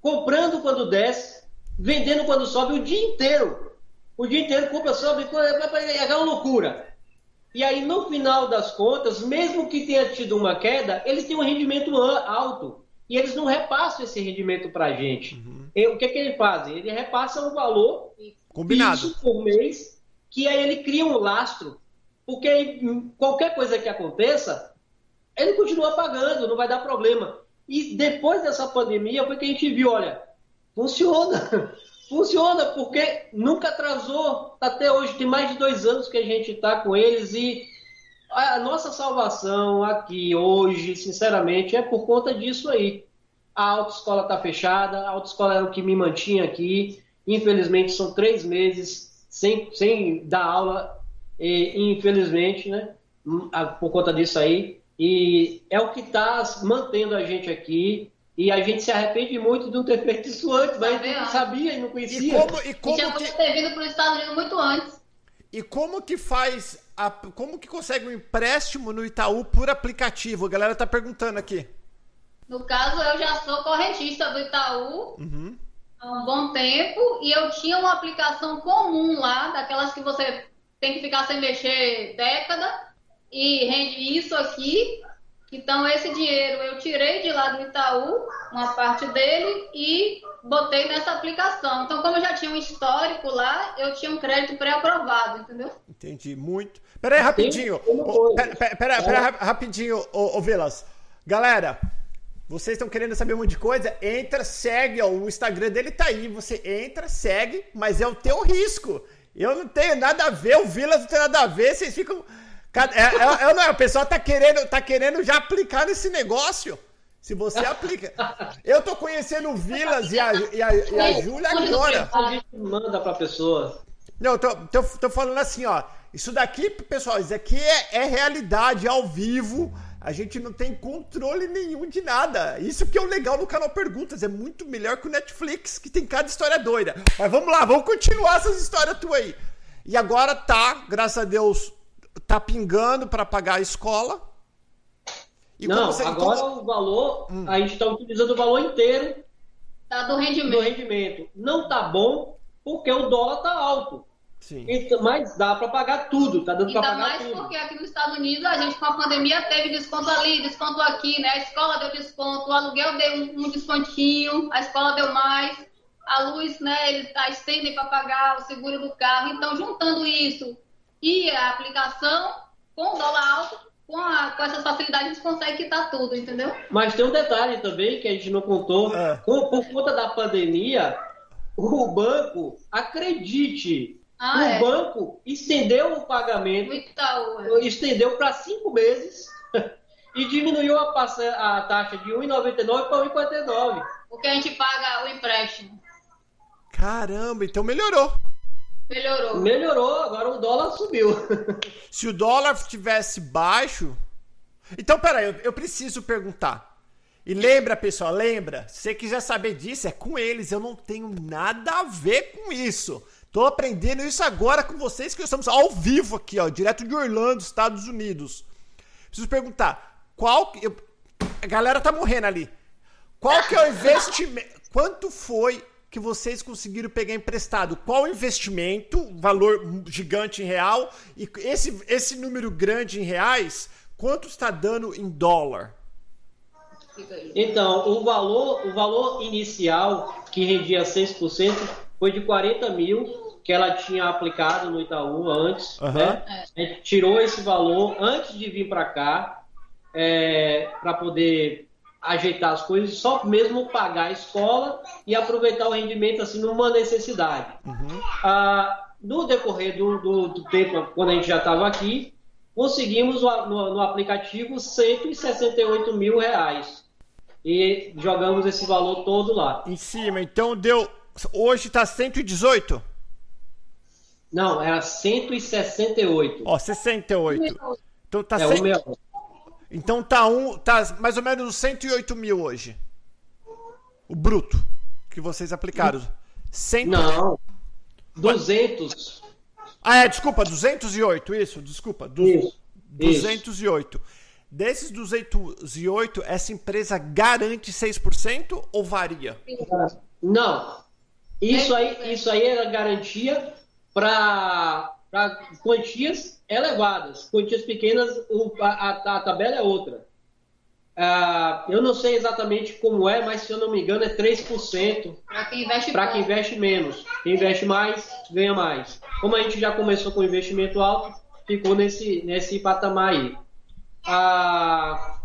comprando quando desce, vendendo quando sobe o dia inteiro. O dia inteiro compra, sobe, é uma loucura. E aí, no final das contas, mesmo que tenha tido uma queda, eles têm um rendimento alto. E eles não repassam esse rendimento para a gente. Uhum. E, o que, que eles fazem? Ele repassa um valor Combinado. por mês, que aí ele cria um lastro. Porque aí, qualquer coisa que aconteça, ele continua pagando, não vai dar problema. E depois dessa pandemia foi que a gente viu, olha, funciona. [laughs] funciona, porque nunca atrasou até hoje. Tem mais de dois anos que a gente está com eles e a nossa salvação aqui hoje, sinceramente, é por conta disso aí. A autoescola está fechada, a autoescola era o que me mantinha aqui. Infelizmente, são três meses sem, sem dar aula, e, infelizmente, né? Por conta disso aí. E é o que está mantendo a gente aqui. E a gente se arrepende muito de não ter feito isso antes, mas a gente não sabia e não conhecia. E como, e como já que... ter vindo para os Estados Unidos muito antes. E como que faz, a, como que consegue um empréstimo no Itaú por aplicativo? A galera tá perguntando aqui. No caso, eu já sou correntista do Itaú uhum. há um bom tempo e eu tinha uma aplicação comum lá, daquelas que você tem que ficar sem mexer década e rende isso aqui. Então, esse dinheiro eu tirei de lá do Itaú, uma parte dele, e botei nessa aplicação. Então, como eu já tinha um histórico lá, eu tinha um crédito pré-aprovado, entendeu? Entendi, muito. Pera aí, rapidinho. Oh, pera, pera, pera, pera, rapidinho, ô, ô Vilas. Galera, vocês estão querendo saber um monte de coisa? Entra, segue, ó, o Instagram dele tá aí. Você entra, segue, mas é o teu risco. Eu não tenho nada a ver, o Vilas não tem nada a ver, vocês ficam é, é, é, não é, o pessoal tá querendo, tá querendo já aplicar nesse negócio. Se você aplica. Eu tô conhecendo o Vilas e a, e a, e a Júlia agora. A gente manda pra pessoa. Não, tô, tô, tô, falando assim, ó. Isso daqui, pessoal, isso aqui é, é realidade, é ao vivo. A gente não tem controle nenhum de nada. Isso que é o legal no canal Perguntas. É muito melhor que o Netflix, que tem cada história doida. Mas vamos lá, vamos continuar essas histórias tuas aí. E agora tá, graças a Deus, tá pingando para pagar a escola. E não, você, agora como... o valor, hum. a gente está utilizando o valor inteiro tá do rendimento. do rendimento. Não tá bom porque o dólar tá alto. Sim. Então, mas dá para pagar tudo, tá dando para pagar mais tudo. porque aqui nos Estados Unidos a gente com a pandemia teve desconto ali, desconto aqui, né? A escola deu desconto, o aluguel deu um, um descontinho, a escola deu mais, a luz, né? Eles estendem para pagar o seguro do carro. Então, juntando isso e a aplicação com o dólar alto, com, a, com essas facilidades, a gente consegue quitar tudo, entendeu? Mas tem um detalhe também que a gente não contou. É. Com, por conta da pandemia, o banco, acredite, ah, o é. banco estendeu o pagamento, Itaú, é. estendeu para cinco meses [laughs] e diminuiu a, a taxa de 1,99 para 1,49. Porque a gente paga o empréstimo. Caramba, então melhorou. Melhorou. Melhorou, agora o dólar subiu. [laughs] Se o dólar tivesse baixo. Então, peraí, eu, eu preciso perguntar. E lembra, pessoal, lembra? Se você quiser saber disso, é com eles. Eu não tenho nada a ver com isso. Tô aprendendo isso agora com vocês que estamos ao vivo aqui, ó, direto de Orlando, Estados Unidos. Preciso perguntar, qual eu, a galera tá morrendo ali. Qual que é o [laughs] investimento? Quanto foi que vocês conseguiram pegar emprestado? Qual investimento, valor gigante em real e esse esse número grande em reais, quanto está dando em dólar? Então, o valor, o valor inicial que rendia 6% foi de 40 mil que ela tinha aplicado no Itaú antes. Uhum. Né? A gente tirou esse valor antes de vir para cá é, para poder ajeitar as coisas, só mesmo pagar a escola e aproveitar o rendimento assim numa necessidade. Uhum. Ah, no decorrer do, do, do, tempo, quando a gente já estava aqui, conseguimos no, no aplicativo 168 mil reais e jogamos esse valor todo lá. Em cima, então deu. Hoje está 118? Não, era 168. Ó, 68. Então tá é, 100... Então tá um. Tá mais ou menos 108 mil hoje. O bruto que vocês aplicaram. 100... Não. 200. Ah, é, desculpa, 208, isso, desculpa. Du... Isso. 208. Isso. Desses 208, essa empresa garante 6% ou varia? Não. Isso aí, isso aí era garantia para quantias elevadas. Quantias pequenas, a, a, tabela é outra. Ah, eu não sei exatamente como é, mas se eu não me engano é 3% para quem quem investe menos. Quem investe mais, ganha mais. Como a gente já começou com investimento alto, ficou nesse, nesse patamar aí. Ah,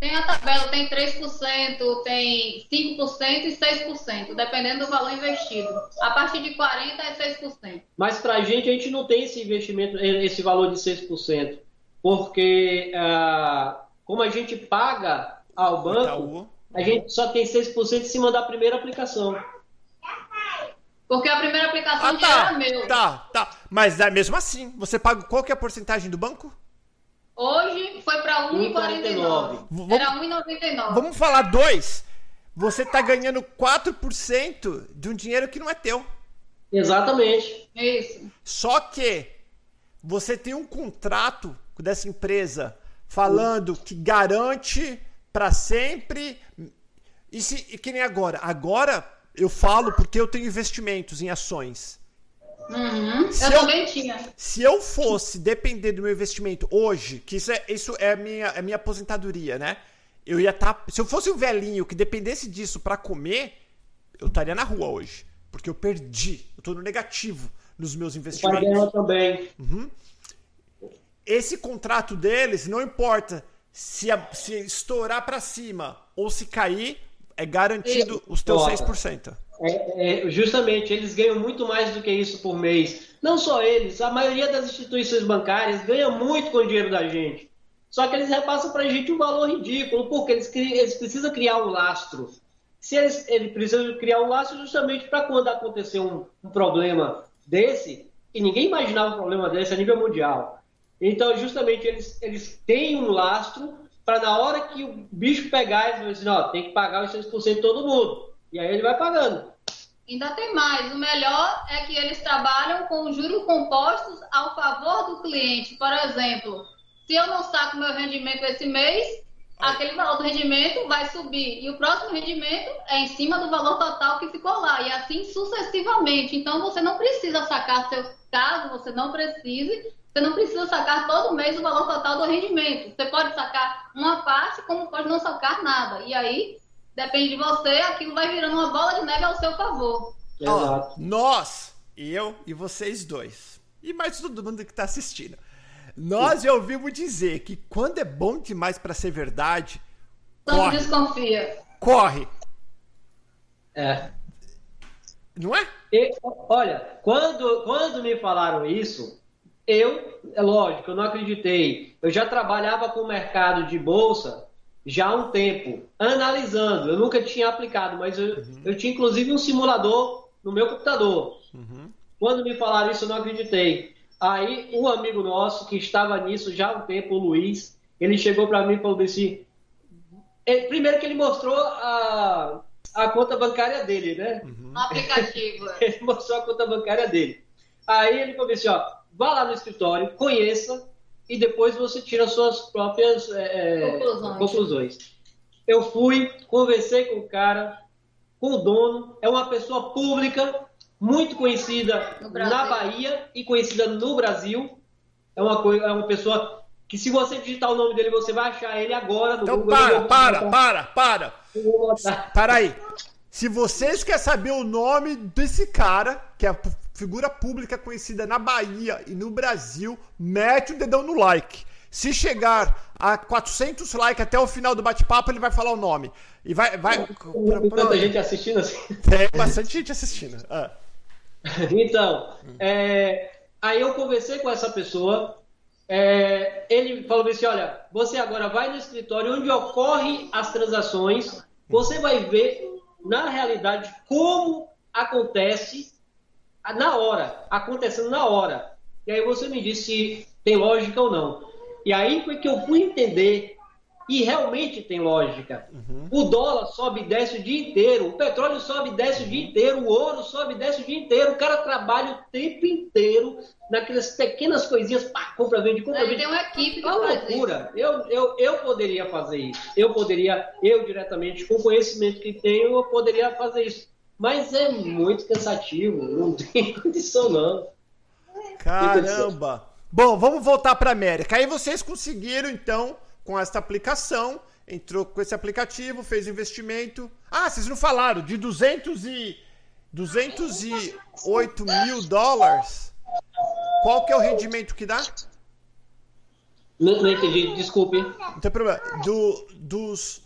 tem a tabela, tem 3%, tem 5% e 6%, dependendo do valor investido. A partir de 40% é 6%. Mas para a gente, a gente não tem esse investimento, esse valor de 6%, porque ah, como a gente paga ao banco, a gente só tem 6% em cima da primeira aplicação. Porque a primeira aplicação ah, tá, já era meu. Tá, tá. Mas é mesmo assim, você paga qual que é a porcentagem do banco? Hoje foi para 1,49. Era 1,99. Vamos falar dois. Você está ganhando 4% de um dinheiro que não é teu. Exatamente. Isso. Só que você tem um contrato dessa empresa falando que garante para sempre. E, se, e que nem agora. Agora eu falo porque eu tenho investimentos em ações. Uhum, eu, eu, também tinha. Se eu fosse depender do meu investimento hoje, que isso é, isso é, a, minha, é a minha aposentadoria, né? Eu ia estar. Tá, se eu fosse um velhinho que dependesse disso para comer, eu estaria na rua hoje. Porque eu perdi. Eu tô no negativo nos meus investimentos. Eu também. Uhum. Esse contrato deles, não importa se, a, se estourar para cima ou se cair, é garantido os teus 6%. É, é, justamente, eles ganham muito mais do que isso por mês. Não só eles, a maioria das instituições bancárias ganha muito com o dinheiro da gente. Só que eles repassam para a gente um valor ridículo, porque eles, eles precisam criar um lastro. Se eles, eles precisam criar um lastro justamente para quando acontecer um, um, problema desse, e ninguém imaginava um problema desse a nível mundial. Então, justamente, eles, eles têm um lastro para na hora que o bicho pegar, eles vão dizer, ó, tem que pagar os 6% todo mundo. E aí ele vai pagando. Ainda tem mais. O melhor é que eles trabalham com juros compostos ao favor do cliente. Por exemplo, se eu não saco meu rendimento esse mês, aquele valor do rendimento vai subir e o próximo rendimento é em cima do valor total que ficou lá e assim sucessivamente. Então você não precisa sacar seu caso, você não precise, você não precisa sacar todo mês o valor total do rendimento. Você pode sacar uma parte, como pode não sacar nada. E aí depende de você, aquilo vai virando uma bola de neve ao seu favor. Ó, nós, eu e vocês dois, e mais todo mundo que está assistindo, nós já ouvimos dizer que quando é bom demais para ser verdade, Não corre, desconfia. corre, É. não é? E, olha, quando, quando me falaram isso, eu, é lógico, eu não acreditei. Eu já trabalhava com o mercado de bolsa já há um tempo, analisando. Eu nunca tinha aplicado, mas eu, eu tinha inclusive um simulador no meu computador. Quando me falaram isso, eu não acreditei. Aí, um amigo nosso que estava nisso já há um tempo, o Luiz, ele chegou para mim e falou assim: ele- primeiro que ele mostrou a, a conta bancária dele, né? No aplicativo. é. [laughs] Ele mostrou a conta bancária dele. Aí ele falou assim: ó, vá lá no escritório, conheça e depois você tira suas próprias é, é, Conclusões. conclusões. Eu fui, conversei com o cara, com o dono, é uma pessoa pública, muito conhecida na Bahia e conhecida no Brasil. É uma, coi- é uma pessoa que se você digitar o nome dele, você vai achar ele agora no Então Google. Eu para, para, para, para. botar. Para aí. Se vocês querem saber o nome desse cara, que é figura pública conhecida na Bahia e no Brasil, mete o dedão no like. Se chegar a 400 likes até o final do bate-papo, ele vai falar o nome. E vai. vai Tem tanta gente assistindo assim. Tem bastante gente assistindo. Ah. [laughs] Então, é, aí eu conversei com essa pessoa. é, ele falou assim: olha, você agora vai no escritório onde ocorrem as transações, você vai ver na realidade como acontece na hora, acontecendo na hora. E aí você me disse se tem lógica ou não. E aí foi que eu fui entender e realmente tem lógica. O dólar sobe e desce o dia inteiro, o petróleo sobe e desce o dia inteiro, o ouro sobe e desce o dia inteiro. O cara trabalha o tempo inteiro naquelas pequenas coisinhas, pá, compra, vende, compra, vende. tem uma equipe que É uma loucura. Eu, eu, eu poderia fazer isso. Eu poderia, eu diretamente, com o conhecimento que tenho, eu poderia fazer isso. Mas é muito cansativo, não tem [laughs] condição não. Caramba! Bom, vamos voltar para América. Aí vocês conseguiram, então, com esta aplicação, entrou com esse aplicativo, fez investimento. Ah, vocês não falaram, de 200 e 208 mil dólares. Qual que é o rendimento que dá? Não, não entendi, desculpe. Não tem problema. Do, dos,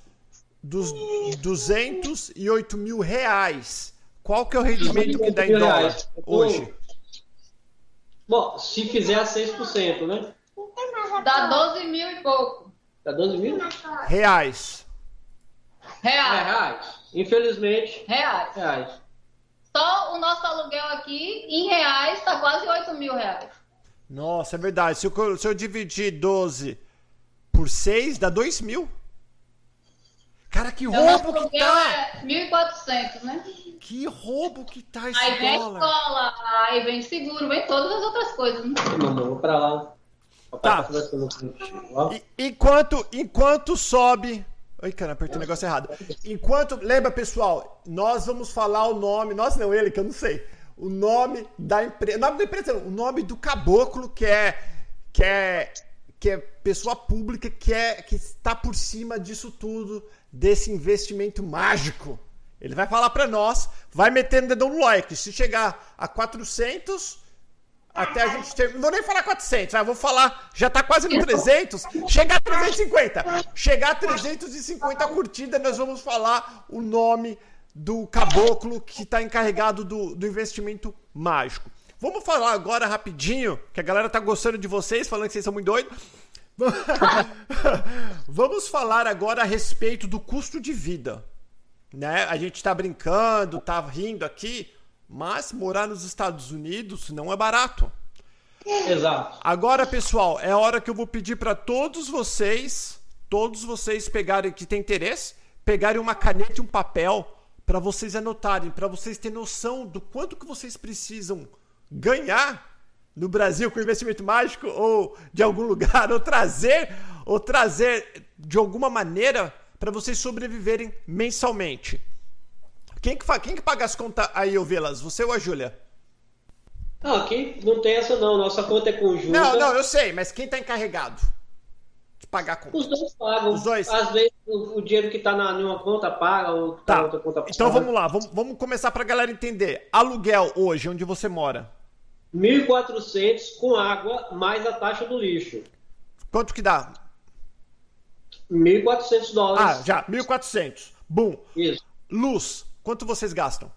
dos 208 mil reais. Qual que é o rendimento que dá em dólar Reais. hoje? Bom, se fizer a 6%, né? Dá 12 mil e pouco. Dá 12 mil? Reais. É Reais. reais. Infelizmente, Reais. reais. Só o nosso aluguel aqui, em reais, tá quase 8 mil reais. Nossa, é verdade. Se eu, se eu dividir 12 por 6, dá 2 mil. Cara, que nosso roubo que aluguel tá! é 1.400, né? Que roubo que tá esse Aí vem dólar. escola, aí vem seguro, vem todas as outras coisas. Né? Mamãe, vou pra lá. Tá. Enquanto, enquanto sobe. Ai, cara, apertei o negócio errado. Enquanto. Lembra, pessoal, nós vamos falar o nome. Nós não, ele, que eu não sei. O nome da empresa. O nome da empresa, o nome do caboclo, que é. Que é. Que é pessoa pública, que, é, que está por cima disso tudo, desse investimento mágico. Ele vai falar pra nós, vai metendo o dedão no like. Se chegar a 400, até a gente ter. Não vou nem falar 400, ah, vou falar. Já tá quase no 300. Chegar a 350. Chegar a 350 curtidas, nós vamos falar o nome do caboclo que tá encarregado do, do investimento mágico. Vamos falar agora rapidinho, que a galera tá gostando de vocês, falando que vocês são muito doidos. [laughs] Vamos falar agora a respeito do custo de vida. Né? A gente tá brincando, tá rindo aqui, mas morar nos Estados Unidos não é barato. Exato. Agora, pessoal, é a hora que eu vou pedir para todos vocês, todos vocês pegarem que tem interesse, pegarem uma caneta e um papel para vocês anotarem, para vocês terem noção do quanto que vocês precisam ganhar no Brasil com investimento mágico ou de algum lugar [laughs] ou trazer ou trazer de alguma maneira para vocês sobreviverem mensalmente. Quem que, quem que paga as contas aí, Ovelas? Você ou a Júlia? Não, aqui não tem essa não. Nossa conta é conjunta. Não, não, eu sei, mas quem está encarregado de pagar a conta? Os dois pagam. Os dois? Às vezes o, o dinheiro que está na uma conta paga, ou que tá, Tá. na outra conta paga. Então vamos lá, vamos, vamos começar pra galera entender. Aluguel hoje, onde você mora, 1.400 com água mais a taxa do lixo. quanto que dá? 1.400 Ah, dólares. já, 1.400. Bum. Isso. Luz, quanto vocês gastam?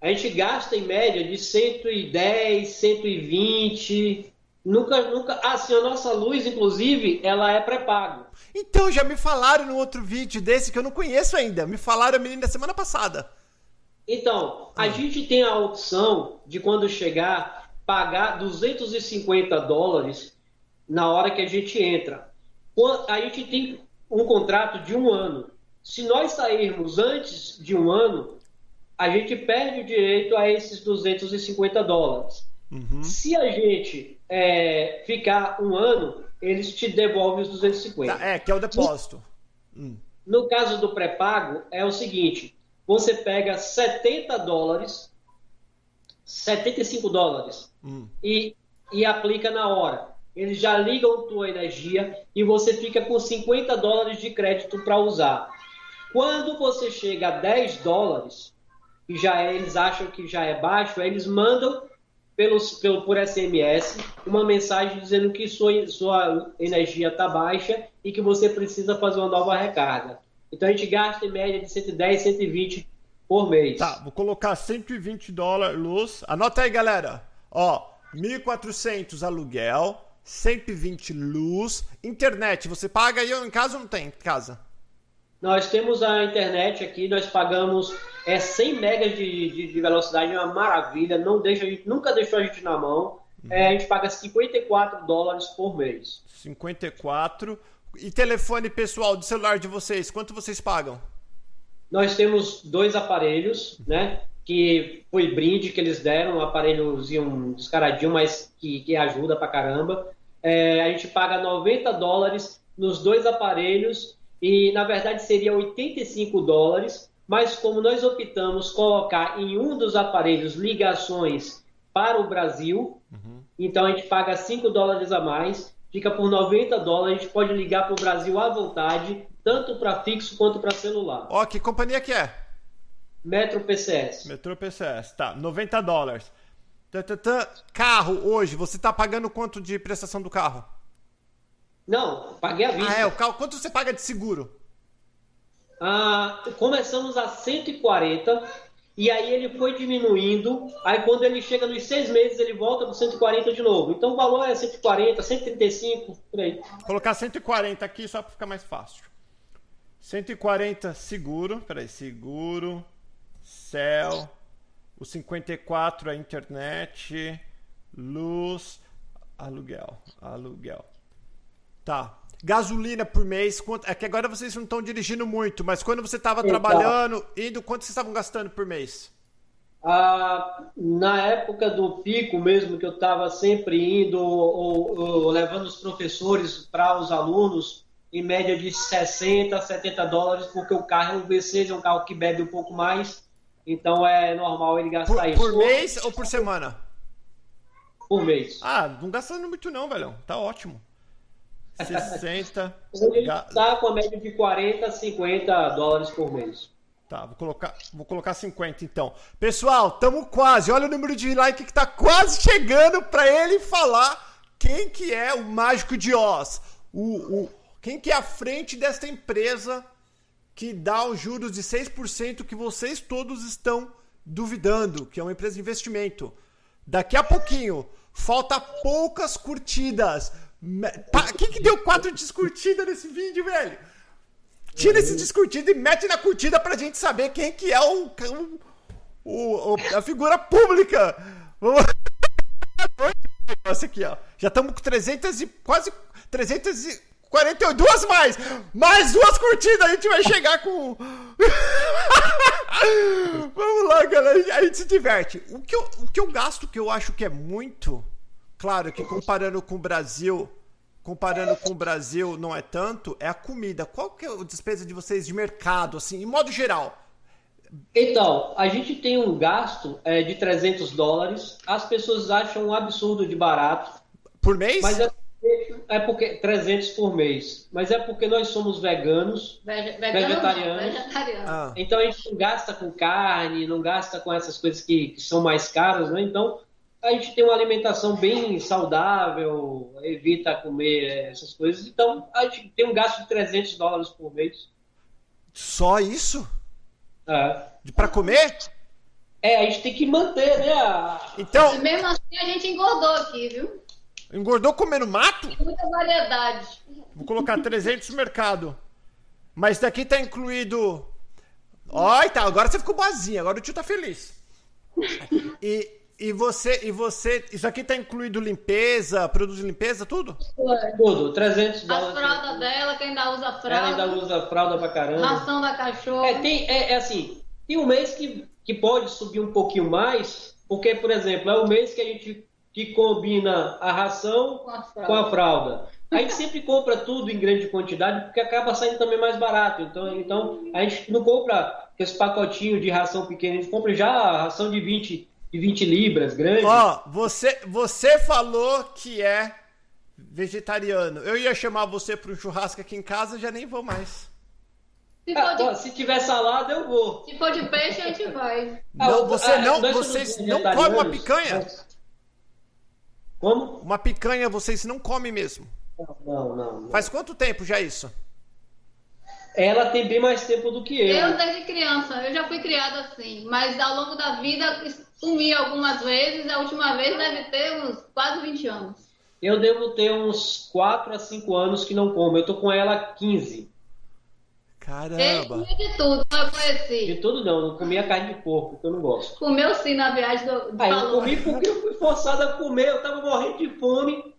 A gente gasta em média de 110, 120. Nunca, nunca. Assim, a nossa luz, inclusive, ela é pré-pago. Então, já me falaram no outro vídeo desse que eu não conheço ainda. Me falaram a menina semana passada. Então, a gente tem a opção de quando chegar pagar 250 dólares na hora que a gente entra. A gente tem um contrato de um ano. Se nós sairmos antes de um ano, a gente perde o direito a esses 250 dólares. Se a gente é, ficar um ano, eles te devolvem os 250. Tá, é, que é o depósito. No caso do pré-pago, é o seguinte: você pega 70 dólares, 75 dólares, Hum. e, e aplica na hora. Eles já ligam tua energia e você fica com 50 dólares de crédito para usar. Quando você chega a 10 dólares, e já é- eles acham que já é baixo, eles mandam pelos, pelo, por SMS uma mensagem dizendo que sua, sua energia está baixa e que você precisa fazer uma nova recarga. Então a gente gasta em média de 110, 120 por mês. Tá, vou colocar 120 dólares luz. Anota aí, galera. Ó, 1.400 aluguel, 120 luz. Internet, você paga aí em casa ou não tem em casa? Nós temos a internet aqui, nós pagamos é, 100 megas de, de, de velocidade, é uma maravilha, não deixa a gente, nunca deixou a gente na mão. É, a gente paga 54 dólares por mês. 54. E telefone pessoal de celular de vocês, quanto vocês pagam? Nós temos dois aparelhos, né? Que foi brinde que eles deram, um aparelhozinho descaradinho, mas que, que ajuda pra caramba. É, a gente paga 90 dólares nos dois aparelhos e, na verdade, seria 85 dólares, mas como nós optamos colocar em um dos aparelhos ligações para o Brasil, então a gente paga 5 dólares a mais, fica por 90 dólares, a gente pode ligar para o Brasil à vontade, tanto para fixo quanto para celular. Ó, que companhia que é? Metro PCS. Metrô PCS, tá, 90 dólares. Tã. Carro, hoje, você tá pagando quanto de prestação do carro? Não, paguei a vista. Ah, é, o carro, quanto você paga de seguro? Ah, começamos a 140 e aí ele foi diminuindo. Aí quando ele chega nos seis meses, ele volta para 140 de novo. Então o valor é 140, 135, por aí. Vou colocar 140 aqui só pra ficar mais fácil. 140 seguro, peraí, seguro, céu, o 54 a internet, luz, aluguel, aluguel. Tá. Gasolina por mês, quanto, é que agora vocês não estão dirigindo muito, mas quando você estava Então. trabalhando, indo, quanto vocês estavam gastando por mês? Ah, na época do pico mesmo, que eu estava sempre indo ou, ou levando os professores para os alunos, em média de 60, 70 dólares, porque o carro é um V6, é um carro que bebe um pouco mais, então é normal ele gastar Por, isso. por mês ou por semana? Por mês. Ah, não gastando muito não, velho. Tá ótimo. [laughs] 60. Ele está com a média de 40, 50 dólares por mês. Tá, vou colocar, vou colocar 50 então. Pessoal, tamo quase. Olha o número de like que tá quase chegando pra ele falar quem que é o Mágico de Oz. O, o, quem que é a frente desta empresa que dá os juros de 6% que vocês todos estão duvidando, que é uma empresa de investimento. Daqui a pouquinho, falta poucas curtidas. Quem que deu quatro descurtidas nesse vídeo, velho? Tira esse descurtido e mete na curtida pra gente saber quem que é o, o, o- a figura pública. Vamos... Nossa, [laughs] aqui, ó. Já estamos com 300 e quase 342 mais. Mais duas curtidas, a gente vai chegar com [laughs] Vamos lá, galera. A gente se diverte. O que, eu, o que eu gasto, que eu acho que é muito, claro que comparando com o Brasil, comparando com o Brasil, não é tanto, é a comida. Qual que é a despesa de vocês de mercado, assim, em modo geral? Então, a gente tem um gasto é, de 300 dólares. As pessoas acham um absurdo de barato. Por mês? Mas é, é porque 300 por mês. Mas é porque nós somos veganos, Vege- vegetarianos. não, vegetariano. Ah, Então a gente não gasta com carne, não gasta com essas coisas que, que são mais caras, né? Então a gente tem uma alimentação bem saudável, evita comer essas coisas. Então a gente tem um gasto de 300 dólares por mês. só isso? É, para comer? É, a gente tem que manter, né? a- Então, E mesmo assim a gente engordou aqui, viu? Engordou comendo mato? Tem muita variedade. Vou colocar 300 no mercado. Mas daqui tá incluído. Ó, tá, agora você ficou boazinha, agora o tio tá feliz. [laughs] E, e você, e você, isso aqui tá incluído limpeza, produtos de limpeza, tudo? Tudo, 300 As dólares. fraldas dela, que ainda usa Ela fralda. ainda usa fralda pra caramba. Ração da cachorra. É, tem, é, é assim, tem um mês que, que pode subir um pouquinho mais, porque, por exemplo, é o mês que a gente que combina a ração Com a fralda. com a fralda. A gente sempre compra tudo em grande quantidade, porque acaba saindo também mais barato. Então, então a gente não compra esse pacotinho de ração pequena, a gente compra já a ração de 20, de 20 libras, grande. Ó, você, você falou que é vegetariano. Eu ia chamar você para um churrasco aqui em casa, já nem vou mais. Se Ah, for, ó, de, se tiver salada, eu vou. se for de peixe, a gente vai. Não, Ah, você ah, não, vocês não comem uma picanha? Como? Uma picanha vocês não comem mesmo. Não, não, não. Faz quanto tempo já isso? Ela tem bem mais tempo do que eu. Eu desde criança, eu já fui criada assim, mas ao longo da vida sumi algumas vezes, a última vez deve ter uns quase 20 anos. Eu devo ter uns 4 a 5 anos que não como. Eu tô com ela há 15. Ele Caramba. comia de tudo, eu De conheci. tudo não, não comia carne de porco, que eu não gosto. Comeu sim na viagem do, do Aí eu valor. comi porque eu fui forçado a comer, eu tava morrendo de fome.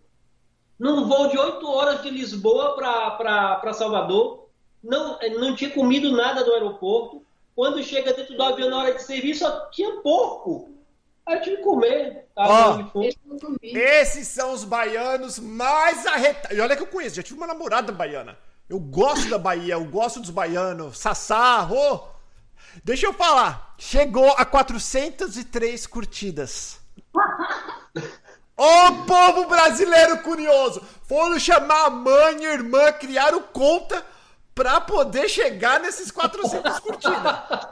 Num voo de 8 horas de Lisboa para Salvador, não, não tinha comido nada do aeroporto. Quando chega dentro do avião na hora de serviço, só tinha porco. Aí eu tive que comer. Tava de. Eu comi. Esses são os baianos mais arretados. E olha que eu conheço, já tive uma namorada baiana. Eu gosto da Bahia, eu gosto dos baianos. Sassá, ô. Deixa eu falar. Chegou a 403 curtidas. Ô povo brasileiro curioso! Foram chamar a mãe e a irmã, criaram conta pra poder chegar nesses 400 curtidas.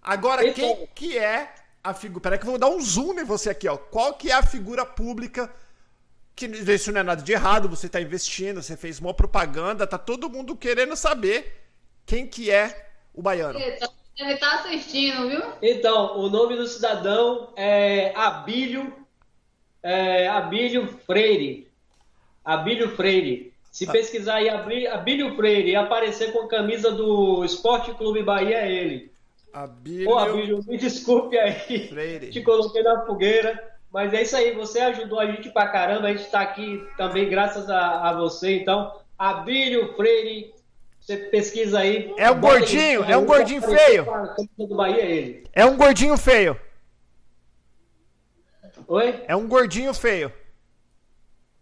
Agora, quem que é a figura... Peraí que eu vou dar um zoom em você aqui, ó. Qual que é a figura pública que isso não é nada de errado, você tá investindo, você fez uma propaganda, tá todo mundo querendo saber quem que é o baiano. Ele tá assistindo, viu? Então, o nome do cidadão é Abílio, é, Abílio Freire. Abílio Freire. Se pesquisar aí Abí- Abílio Freire e aparecer com a camisa do Esporte Clube Bahia, é ele. Abílio Ô, Abílio, me desculpe aí. Freire. Te coloquei na fogueira. Mas é isso aí, você ajudou a gente pra caramba. A gente tá aqui também graças a, a você. Então, Abílio Freire, você pesquisa aí. É um gordinho, é um gordinho feio. Bahia, é ele. É um gordinho feio. Oi? É um gordinho feio.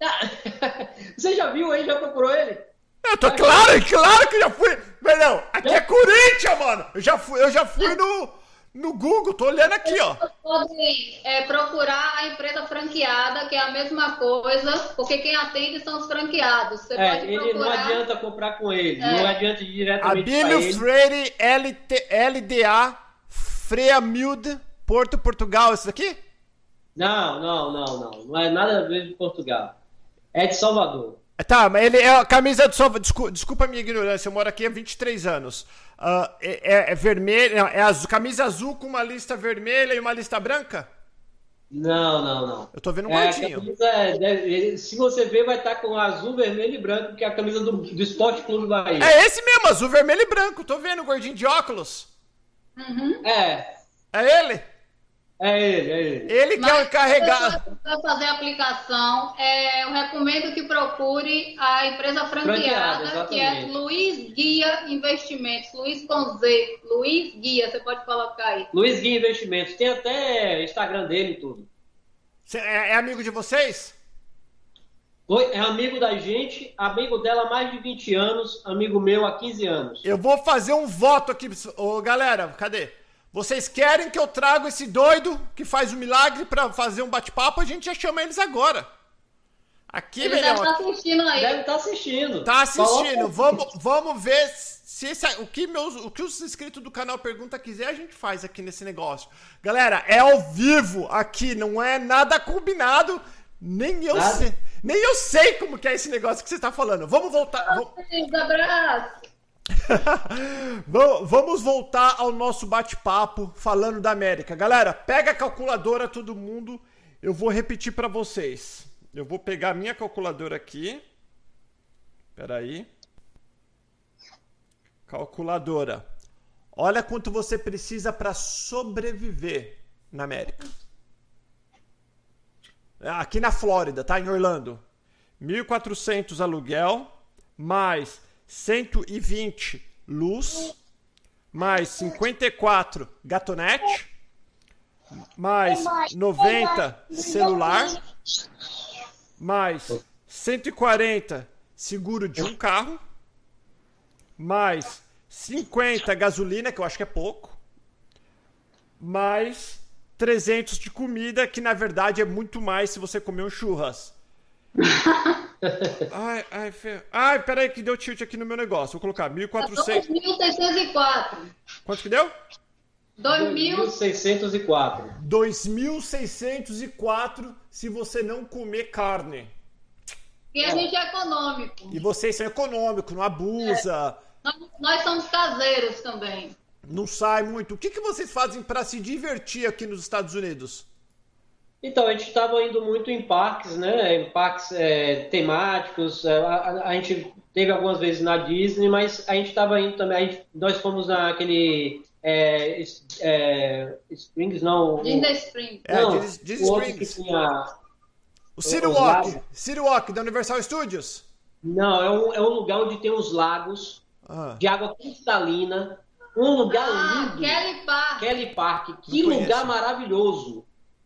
[laughs] Você já viu aí? Já procurou ele? Eu tô claro, claro que já fui. Não, aqui é Corinthians, mano. Eu já fui, eu já fui no, no Google, tô olhando aqui, ó. Podem é, procurar a empresa franqueada, que é a mesma coisa, porque quem atende são os franqueados. Você É, pode ele não procurar. adianta comprar com ele. É. Não adianta ir diretamente Abílio. Freire LT, LDA Freamilde, Porto, Portugal. Isso daqui? Não, não, não, não. Não é nada a ver de Portugal. É de Salvador. Tá, mas ele é a camisa do Salvador. Desculpa, desculpa a minha ignorância, eu moro aqui há 23 anos. Ah, é, é, vermelho, é azul, camisa azul com uma lista vermelha e uma lista branca? Não, não, não. Eu tô vendo um É, camisa é- deve- se você ver, vai estar com azul, vermelho e branco, que é a camisa do, do Esporte Clube Bahia. É esse mesmo, azul, vermelho e branco. Tô vendo o gordinho de óculos. Uhum. É, É ele? É ele, é ele. Ele que é o encarregado. Para fazer a aplicação, é, eu recomendo que procure a empresa Franqueada, franqueada, que é. Luiz Guia Investimentos, Luiz com Z, Luiz Guia, você pode colocar aí. Luiz Guia Investimentos. Tem até Instagram dele e tudo. Cê- É, é amigo de vocês? É amigo da gente, amigo dela há mais de 20 anos, amigo meu há 15 anos. Eu vou fazer um voto aqui. Ô, galera, cadê? Vocês querem que eu traga esse doido que faz o milagre para fazer um bate-papo? A gente já chama eles agora. Aqui, Ele deve estar tá assistindo aí. Deve estar tá assistindo. Tá assistindo. Vamos, vamos ver se esse, o, que meus, o que os inscritos do canal Pergunta quiser, a gente faz aqui nesse negócio. Galera, é ao vivo aqui, não é nada combinado. Nem eu nada. sei. Nem eu sei como que é esse negócio que você está falando. Vamos voltar. Vamos... Abraço. [laughs] Vamos voltar ao nosso bate-papo falando da América. Galera, pega a calculadora todo mundo. Eu vou repetir para vocês. Eu vou pegar a minha calculadora aqui. Espera aí. Calculadora. Olha quanto você precisa para sobreviver na América. Aqui na Flórida, tá? Em Orlando. 1.400 aluguel, mais 120 luz, mais 54 gatonete, mais 90 celular, mais 140 seguro de um carro, mais 50 gasolina, que eu acho que é pouco, mais 300 de comida, que na verdade é muito mais se você comer um churras. Ai, ai, fe... ai, peraí que deu tilt aqui no meu negócio. Vou colocar 1.400. 2.604. Quanto que deu? 2.604. 2.604 se você não comer carne. E a gente é econômico. E vocês são econômicos, não abusa. É. Nós, nós, somos caseiros também. Não sai muito. O que, que vocês fazem para se divertir aqui nos Estados Unidos? Então, a gente estava indo muito em parques, né? Em parques é, temáticos. É, a, a, gente teve algumas vezes na Disney, mas a gente estava indo também. Gente, nós fomos naquele. É, é, Springs, não. Disney Springs. É, não, Disney, Springs. Tinha, o City Walk. City Walk da Universal Studios. Não, é um, é um lugar onde tem os lagos ah. de água cristalina. Um lugar ah, lindo. Kelly Park. Kelly Park. Que lugar maravilhoso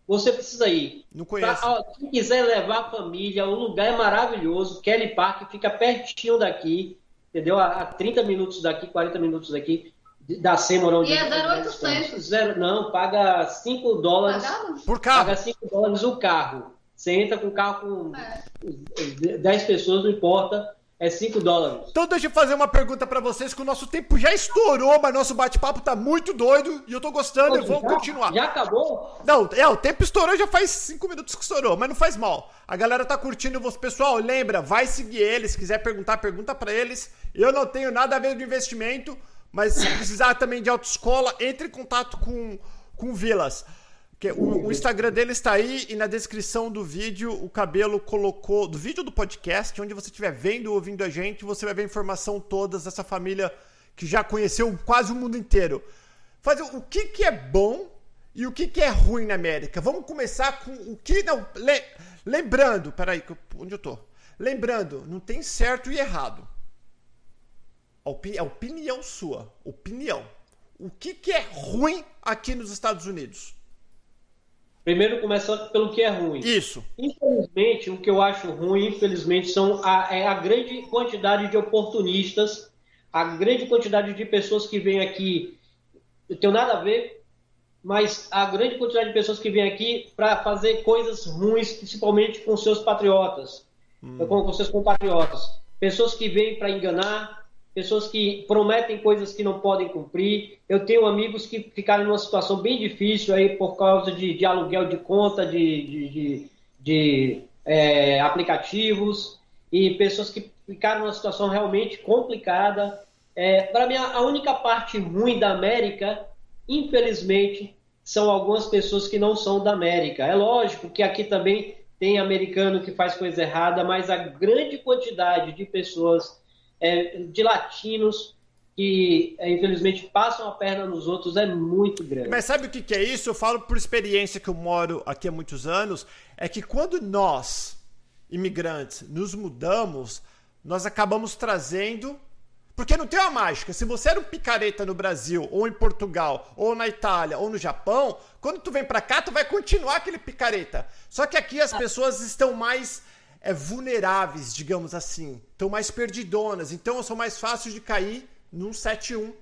você precisa ir. Não conheço. Pra, ó, quem quiser levar a família, o lugar é maravilhoso. Kelly Park fica pertinho daqui, entendeu? A, a 30 minutos daqui, 40 minutos daqui da Seymour. Onde e é 0,800. Zero, não, paga 5 dólares. Por carro? Paga 5 dólares o carro. Você entra com o carro com é. 10 pessoas, não importa é 5 dólares. Então deixa eu fazer uma pergunta para vocês, que o nosso tempo já estourou, mas nosso bate-papo tá muito doido e eu tô gostando e vamos continuar. Já acabou? Não, é, o tempo estourou já faz 5 minutos que estourou, mas não faz mal. A galera tá curtindo você. Pessoal, lembra, vai seguir eles, se quiser perguntar, pergunta para eles. Eu não tenho nada a ver com investimento, mas se precisar também de autoescola, entre em contato com, com Vilas. O, o, Instagram dele está aí e na descrição do vídeo o Cabelo colocou, do vídeo do podcast, onde você estiver vendo ou ouvindo a gente, você vai ver a informação todas dessa família que já conheceu quase o mundo inteiro. Fazer o que, que é bom e o que, que é ruim na América. Vamos começar com o que não. Le, lembrando, peraí, onde eu tô? Lembrando, não tem certo e errado. A, a opinião sua. Opinião. O que, que é ruim aqui nos Estados Unidos? Primeiro, começando pelo que é ruim. Isso. Infelizmente, o que eu acho ruim, infelizmente, são a, é a grande quantidade de oportunistas, a grande quantidade de pessoas que vêm aqui. Não tenho nada a ver, mas a grande quantidade de pessoas que vêm aqui para fazer coisas ruins, principalmente com seus patriotas, hum. com, com seus compatriotas. Pessoas que vêm para enganar, pessoas que prometem coisas que não podem cumprir. Eu tenho amigos que ficaram numa situação bem difícil aí por causa de, de aluguel de conta, de, de, de, de é, aplicativos, e pessoas que ficaram numa situação realmente complicada. É, Para mim, a única parte ruim da América, infelizmente, são algumas pessoas que não são da América. É lógico que aqui também tem americano que faz coisa errada, mas a grande quantidade de pessoas é, de latinos que, é, infelizmente, passam a perna nos outros é muito grande. Mas sabe o que, que é isso? Eu falo por experiência que eu moro aqui há muitos anos, é que quando nós, imigrantes, nos mudamos, nós acabamos trazendo porque não tem uma mágica. Se você era um picareta no Brasil, ou em Portugal, ou na Itália, ou no Japão, quando tu vem para cá, tu vai continuar aquele picareta. Só que aqui as pessoas estão mais é, vulneráveis, digamos assim. Estão mais perdidonas. Então são mais fáceis de cair num 7-1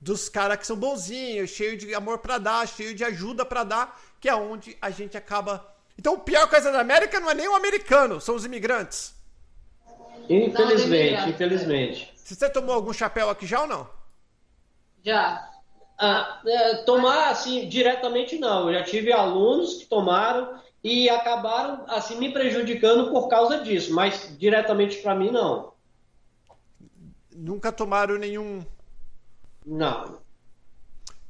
dos caras que são bonzinhos, cheio de amor para dar, cheio de ajuda para dar, que é onde a gente acaba. Então, a pior coisa da América não é nem o americano, são os imigrantes. Infelizmente, não, infelizmente. Você tomou algum chapéu aqui já ou não? Já. Ah, é, tomar assim diretamente não. Eu já tive alunos que tomaram e acabaram assim me prejudicando por causa disso, mas diretamente para mim não. Nunca tomaram nenhum não.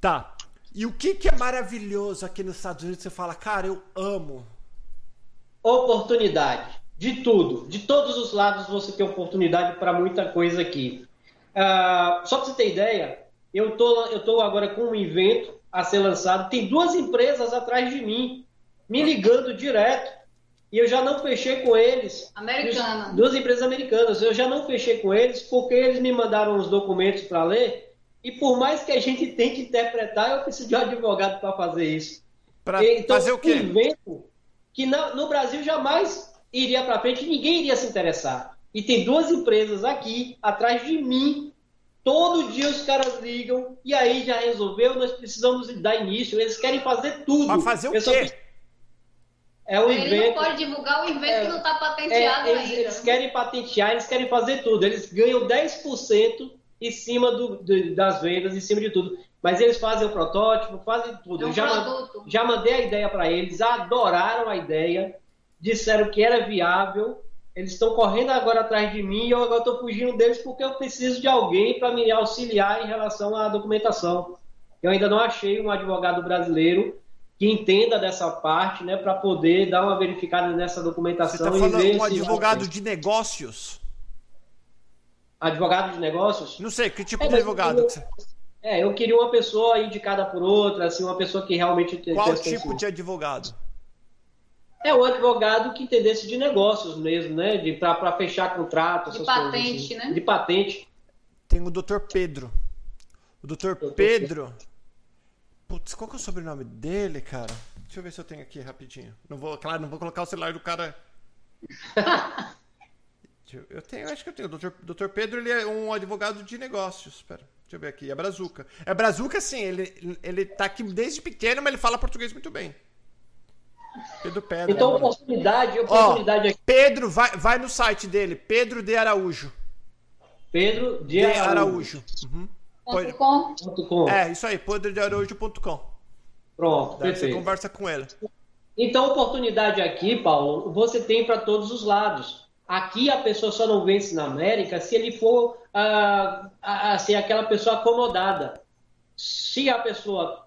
Tá. E o que, que é maravilhoso aqui nos Estados Unidos? Você fala, cara, eu amo. Oportunidade. De tudo. De todos os lados você tem oportunidade para muita coisa aqui. Uh, só para você ter ideia, eu tô, eu tô agora com um evento a ser lançado. Tem duas empresas atrás de mim, me ligando direto. E eu já não fechei com eles. Americana. Duas empresas americanas. Eu já não fechei com eles porque eles me mandaram os documentos para ler e por mais que a gente tente interpretar, eu preciso de um advogado para fazer isso. Para então, fazer o quê? Um evento que no Brasil jamais iria para frente, ninguém iria se interessar. E tem duas empresas aqui atrás de mim. Todo dia os caras ligam e aí já resolveu, nós precisamos dar início. Eles querem fazer tudo. Para fazer o quê? É um Ele não pode divulgar o evento é, que não está patenteado é, eles, ainda. Eles querem patentear, eles querem fazer tudo. Eles ganham 10% em cima do, das vendas, em cima de tudo. Mas eles fazem o protótipo, fazem tudo. É um já, já mandei a ideia para eles, adoraram a ideia, disseram que era viável. Eles estão correndo agora atrás de mim e eu agora estou fugindo deles porque eu preciso de alguém para me auxiliar em relação à documentação. Eu ainda não achei um advogado brasileiro que entenda dessa parte, né, para poder dar uma verificada nessa documentação. Você está falando um advogado de negócios? advogado de negócios. Não sei, que tipo é, de advogado? Eu, é, eu queria uma pessoa indicada por outra, assim, uma pessoa que realmente... Qual tipo de advogado? É um advogado que entendesse de negócios mesmo, né? De, para fechar contrato, de patente, coisas, assim. né? De patente. Tem o Dr. Pedro. O Dr. Pedro... Putz, qual que é o sobrenome dele, cara? Deixa eu ver se eu tenho aqui rapidinho. Não vou, claro, não vou colocar o celular do cara. [laughs] Eu tenho, acho que eu tenho. O doutor Pedro ele é um advogado de negócios. Espera, deixa eu ver aqui. É Brazuca. É Brazuca, sim. Ele, ele tá aqui desde pequeno, mas ele fala português muito bem. Pedro Pedro. Então, oportunidade, oportunidade Ó, aqui. Pedro, vai, vai no site dele. Pedro de Araújo. Pedro de, de Araújo. Araújo. Uhum. Ponto com. É, isso aí. Pedrodearaújo.com. Pronto, Daí perfeito. Você conversa com ele. Então, oportunidade aqui, Paulo, você tem para todos os lados. Aqui a pessoa só não vence na América se ele for ah, assim, aquela pessoa acomodada. Se a pessoa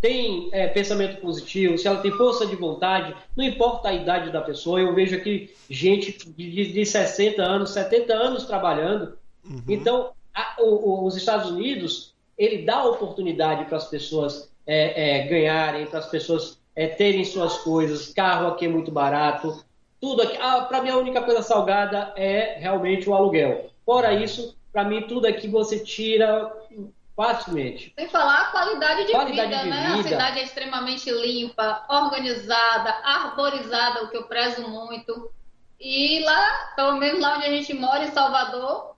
tem é, pensamento positivo, se ela tem força de vontade, não importa a idade da pessoa. Eu vejo aqui gente de, de 60 anos, 70 anos trabalhando. Uhum. Então, a, o, os Estados Unidos, ele dá oportunidade para as pessoas é, é, ganharem, para as pessoas é, terem suas coisas. Carro aqui é muito barato, tudo aqui. Ah, para mim, a única coisa salgada é realmente o aluguel. Fora isso, para mim, tudo aqui você tira facilmente. Sem falar a qualidade de qualidade vida, de né? Vida. A cidade é extremamente limpa, organizada, arborizada, o que eu prezo muito. E lá, pelo menos lá onde a gente mora, em Salvador,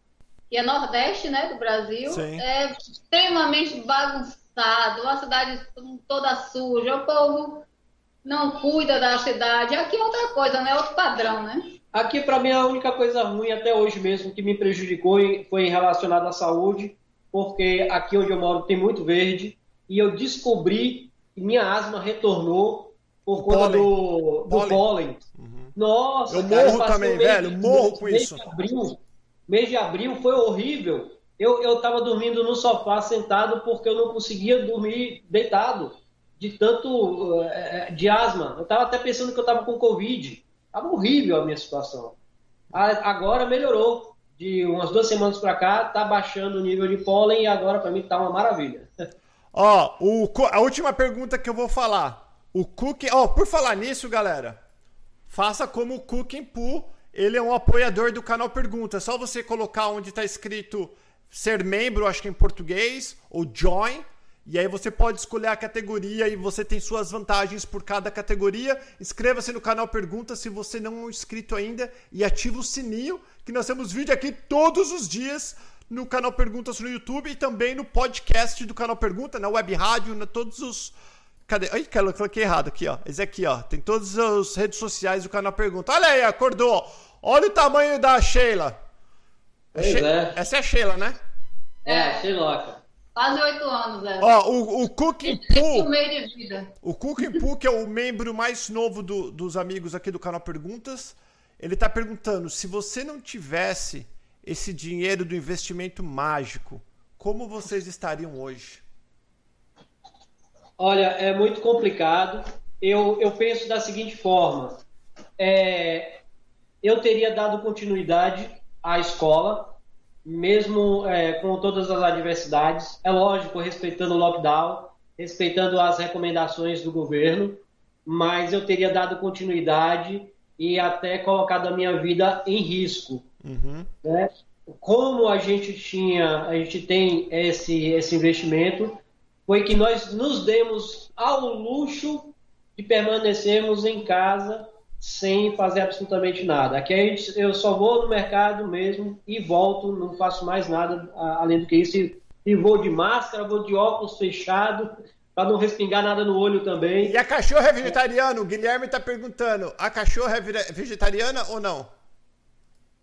que é nordeste, né, do Brasil, Sim. é extremamente bagunçado, uma cidade toda suja, o povo não cuida da cidade. Aqui é outra coisa, né? Outro padrão, né? Aqui, para mim, a única coisa ruim até hoje mesmo que me prejudicou foi relacionada à saúde, porque aqui onde eu moro tem muito verde e eu descobri que minha asma retornou por conta pólen. do, do pólen. pólen. Uhum. Nossa, eu cara, morro eu também, velho, morro com isso. Abril, mês de abril foi horrível. Eu, eu tava dormindo no sofá sentado porque eu não conseguia dormir deitado de tanto uh, de asma. Eu estava até pensando que eu estava com Covid. Estava horrível a minha situação. Agora melhorou. De umas duas semanas para cá, tá baixando o nível de pólen e agora para mim tá uma maravilha. [laughs] Ó, o, a última pergunta que eu vou falar. O Cooking. Ó, por falar nisso, galera, faça como o Cooking Poo. Ele é um apoiador do canal Pergunta. É só você colocar onde está escrito ser membro, acho que em português, ou join E aí você pode escolher a categoria e você tem suas vantagens por cada categoria. Inscreva-se no canal Pergunta se você não é inscrito ainda e ativa o sininho, que nós temos vídeo aqui todos os dias no canal Perguntas no YouTube e também no podcast do canal Pergunta, na web rádio, na todos os Cadê? Ai, cara, eu coloquei errado aqui, ó. Esse aqui, ó. Tem todas as redes sociais do canal Pergunta. Olha aí, acordou. Olha o tamanho da Sheila. Pois She... é. Essa é a Sheila, né? É, Sheiloca. Quase oito anos, é. Ó, o, o Cooking Um Poo. meio de vida. O Cooking Poo, que é o membro mais novo do- dos amigos aqui do canal Perguntas, ele tá perguntando: se você não tivesse esse dinheiro do investimento mágico, como vocês estariam hoje? Olha, é muito complicado. Eu, eu penso da seguinte forma: é, eu teria dado continuidade à escola, mesmo é, com todas as adversidades. É lógico, respeitando o lockdown, respeitando as recomendações do governo, mas eu teria dado continuidade e até colocado a minha vida em risco Uhum. né? Como a gente tinha, a gente tem esse, esse investimento, foi que nós nos demos ao luxo de permanecermos em casa sem fazer absolutamente nada. Aqui a gente, eu só vou no mercado mesmo e volto, não faço mais nada além do que isso. E, e vou de máscara, vou de óculos fechado, para não respingar nada no olho também. E a cachorra é vegetariana? O Guilherme tá perguntando: a cachorra é vegetariana ou não?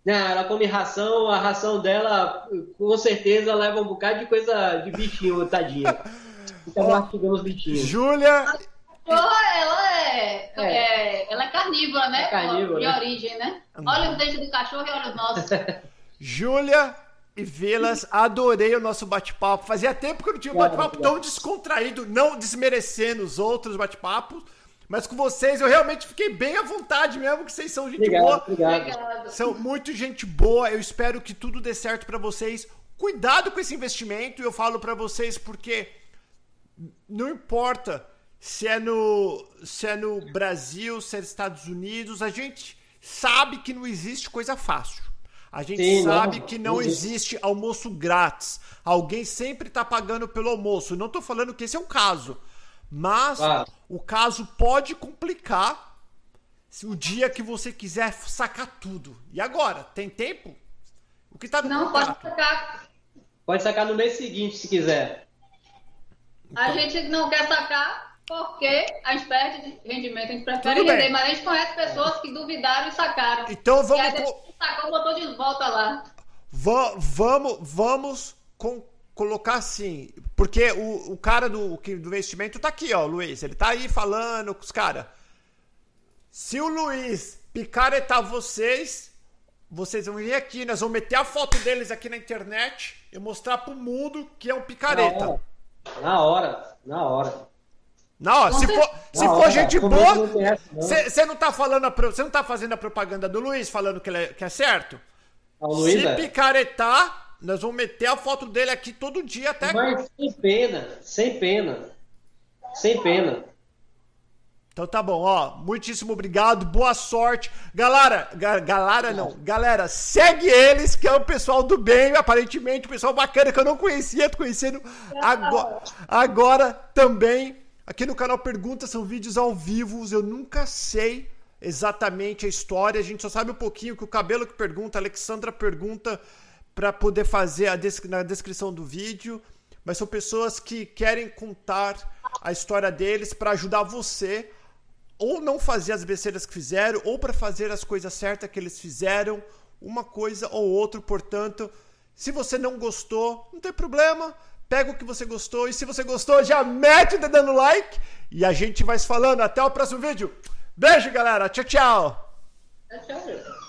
Não, ela come ração, a ração dela com certeza leva um bocado de coisa de bichinho, tadinha. [laughs] Fica Ó, mastigando os bichinhos. Júlia. Ela, ela é, É. é- ela é carnívora, né? É carnívora, De né? origem, né? Olha os dentes do cachorro e olha os nossos. [laughs] Júlia e Vilas, adorei o nosso bate-papo. Fazia tempo que eu não tinha um bate-papo tão descontraído, não desmerecendo os outros bate-papos. Mas com vocês eu realmente fiquei bem à vontade mesmo, que vocês são gente Obrigado, boa. obrigado. Obrigada. São muito gente boa. Eu espero que tudo dê certo pra vocês. Cuidado com esse investimento. Eu falo pra vocês porque não importa se é no se é no Brasil, se é nos Estados Unidos, a gente sabe que não existe coisa fácil. A gente Sim, sabe não, que não não existe. existe almoço grátis. Alguém sempre tá pagando pelo almoço. Não tô falando que esse é um caso, mas Claro. o caso pode complicar se o dia que você quiser sacar tudo. E agora? Tem tempo? O que tá no Não, pode sacar. Pode sacar no mês seguinte, se quiser. A gente não quer sacar porque a gente perde de rendimento. A gente prefere Tudo bem. render, mas a gente conhece pessoas que duvidaram e sacaram. Então E aí vamos, co- sacou, botou de volta lá. va- vamos, vamos com- colocar assim, porque o, o cara do, do investimento tá aqui, ó, Luiz. Ele tá aí falando com os caras. Se o Luiz picaretar vocês, vocês vão vir aqui, nós vamos meter a foto deles aqui na internet e mostrar pro mundo que é um picareta. Na hora, na hora. Não, se for, se for gente boa, você não tá falando, você não tá fazendo a propaganda do Luiz falando que, ele é, que é certo? Luísa, se picaretar, nós vamos meter a foto dele aqui todo dia até. mas sem pena, sem pena. Sem pena. Então tá bom, ó. Muitíssimo obrigado, boa sorte. Galera, ga, galera não, galera, segue eles, que é o pessoal do bem, aparentemente, o pessoal bacana que eu não conhecia, tô conhecendo agora, agora também. Aqui no canal Perguntas são vídeos ao vivo, eu nunca sei exatamente a história, a gente só sabe um pouquinho que o cabelo que pergunta, a Alexandra pergunta para poder fazer a descri- na descrição do vídeo, mas são pessoas que querem contar a história deles para ajudar você ou não fazer as besteiras que fizeram, ou para fazer as coisas certas que eles fizeram, uma coisa ou outra. Portanto, se você não gostou, não tem problema. Pega o que você gostou. E se você gostou, já mete o dedo no like. E a gente vai se falando. Até o próximo vídeo. Beijo, galera. Tchau, tchau. Tchau, tchau.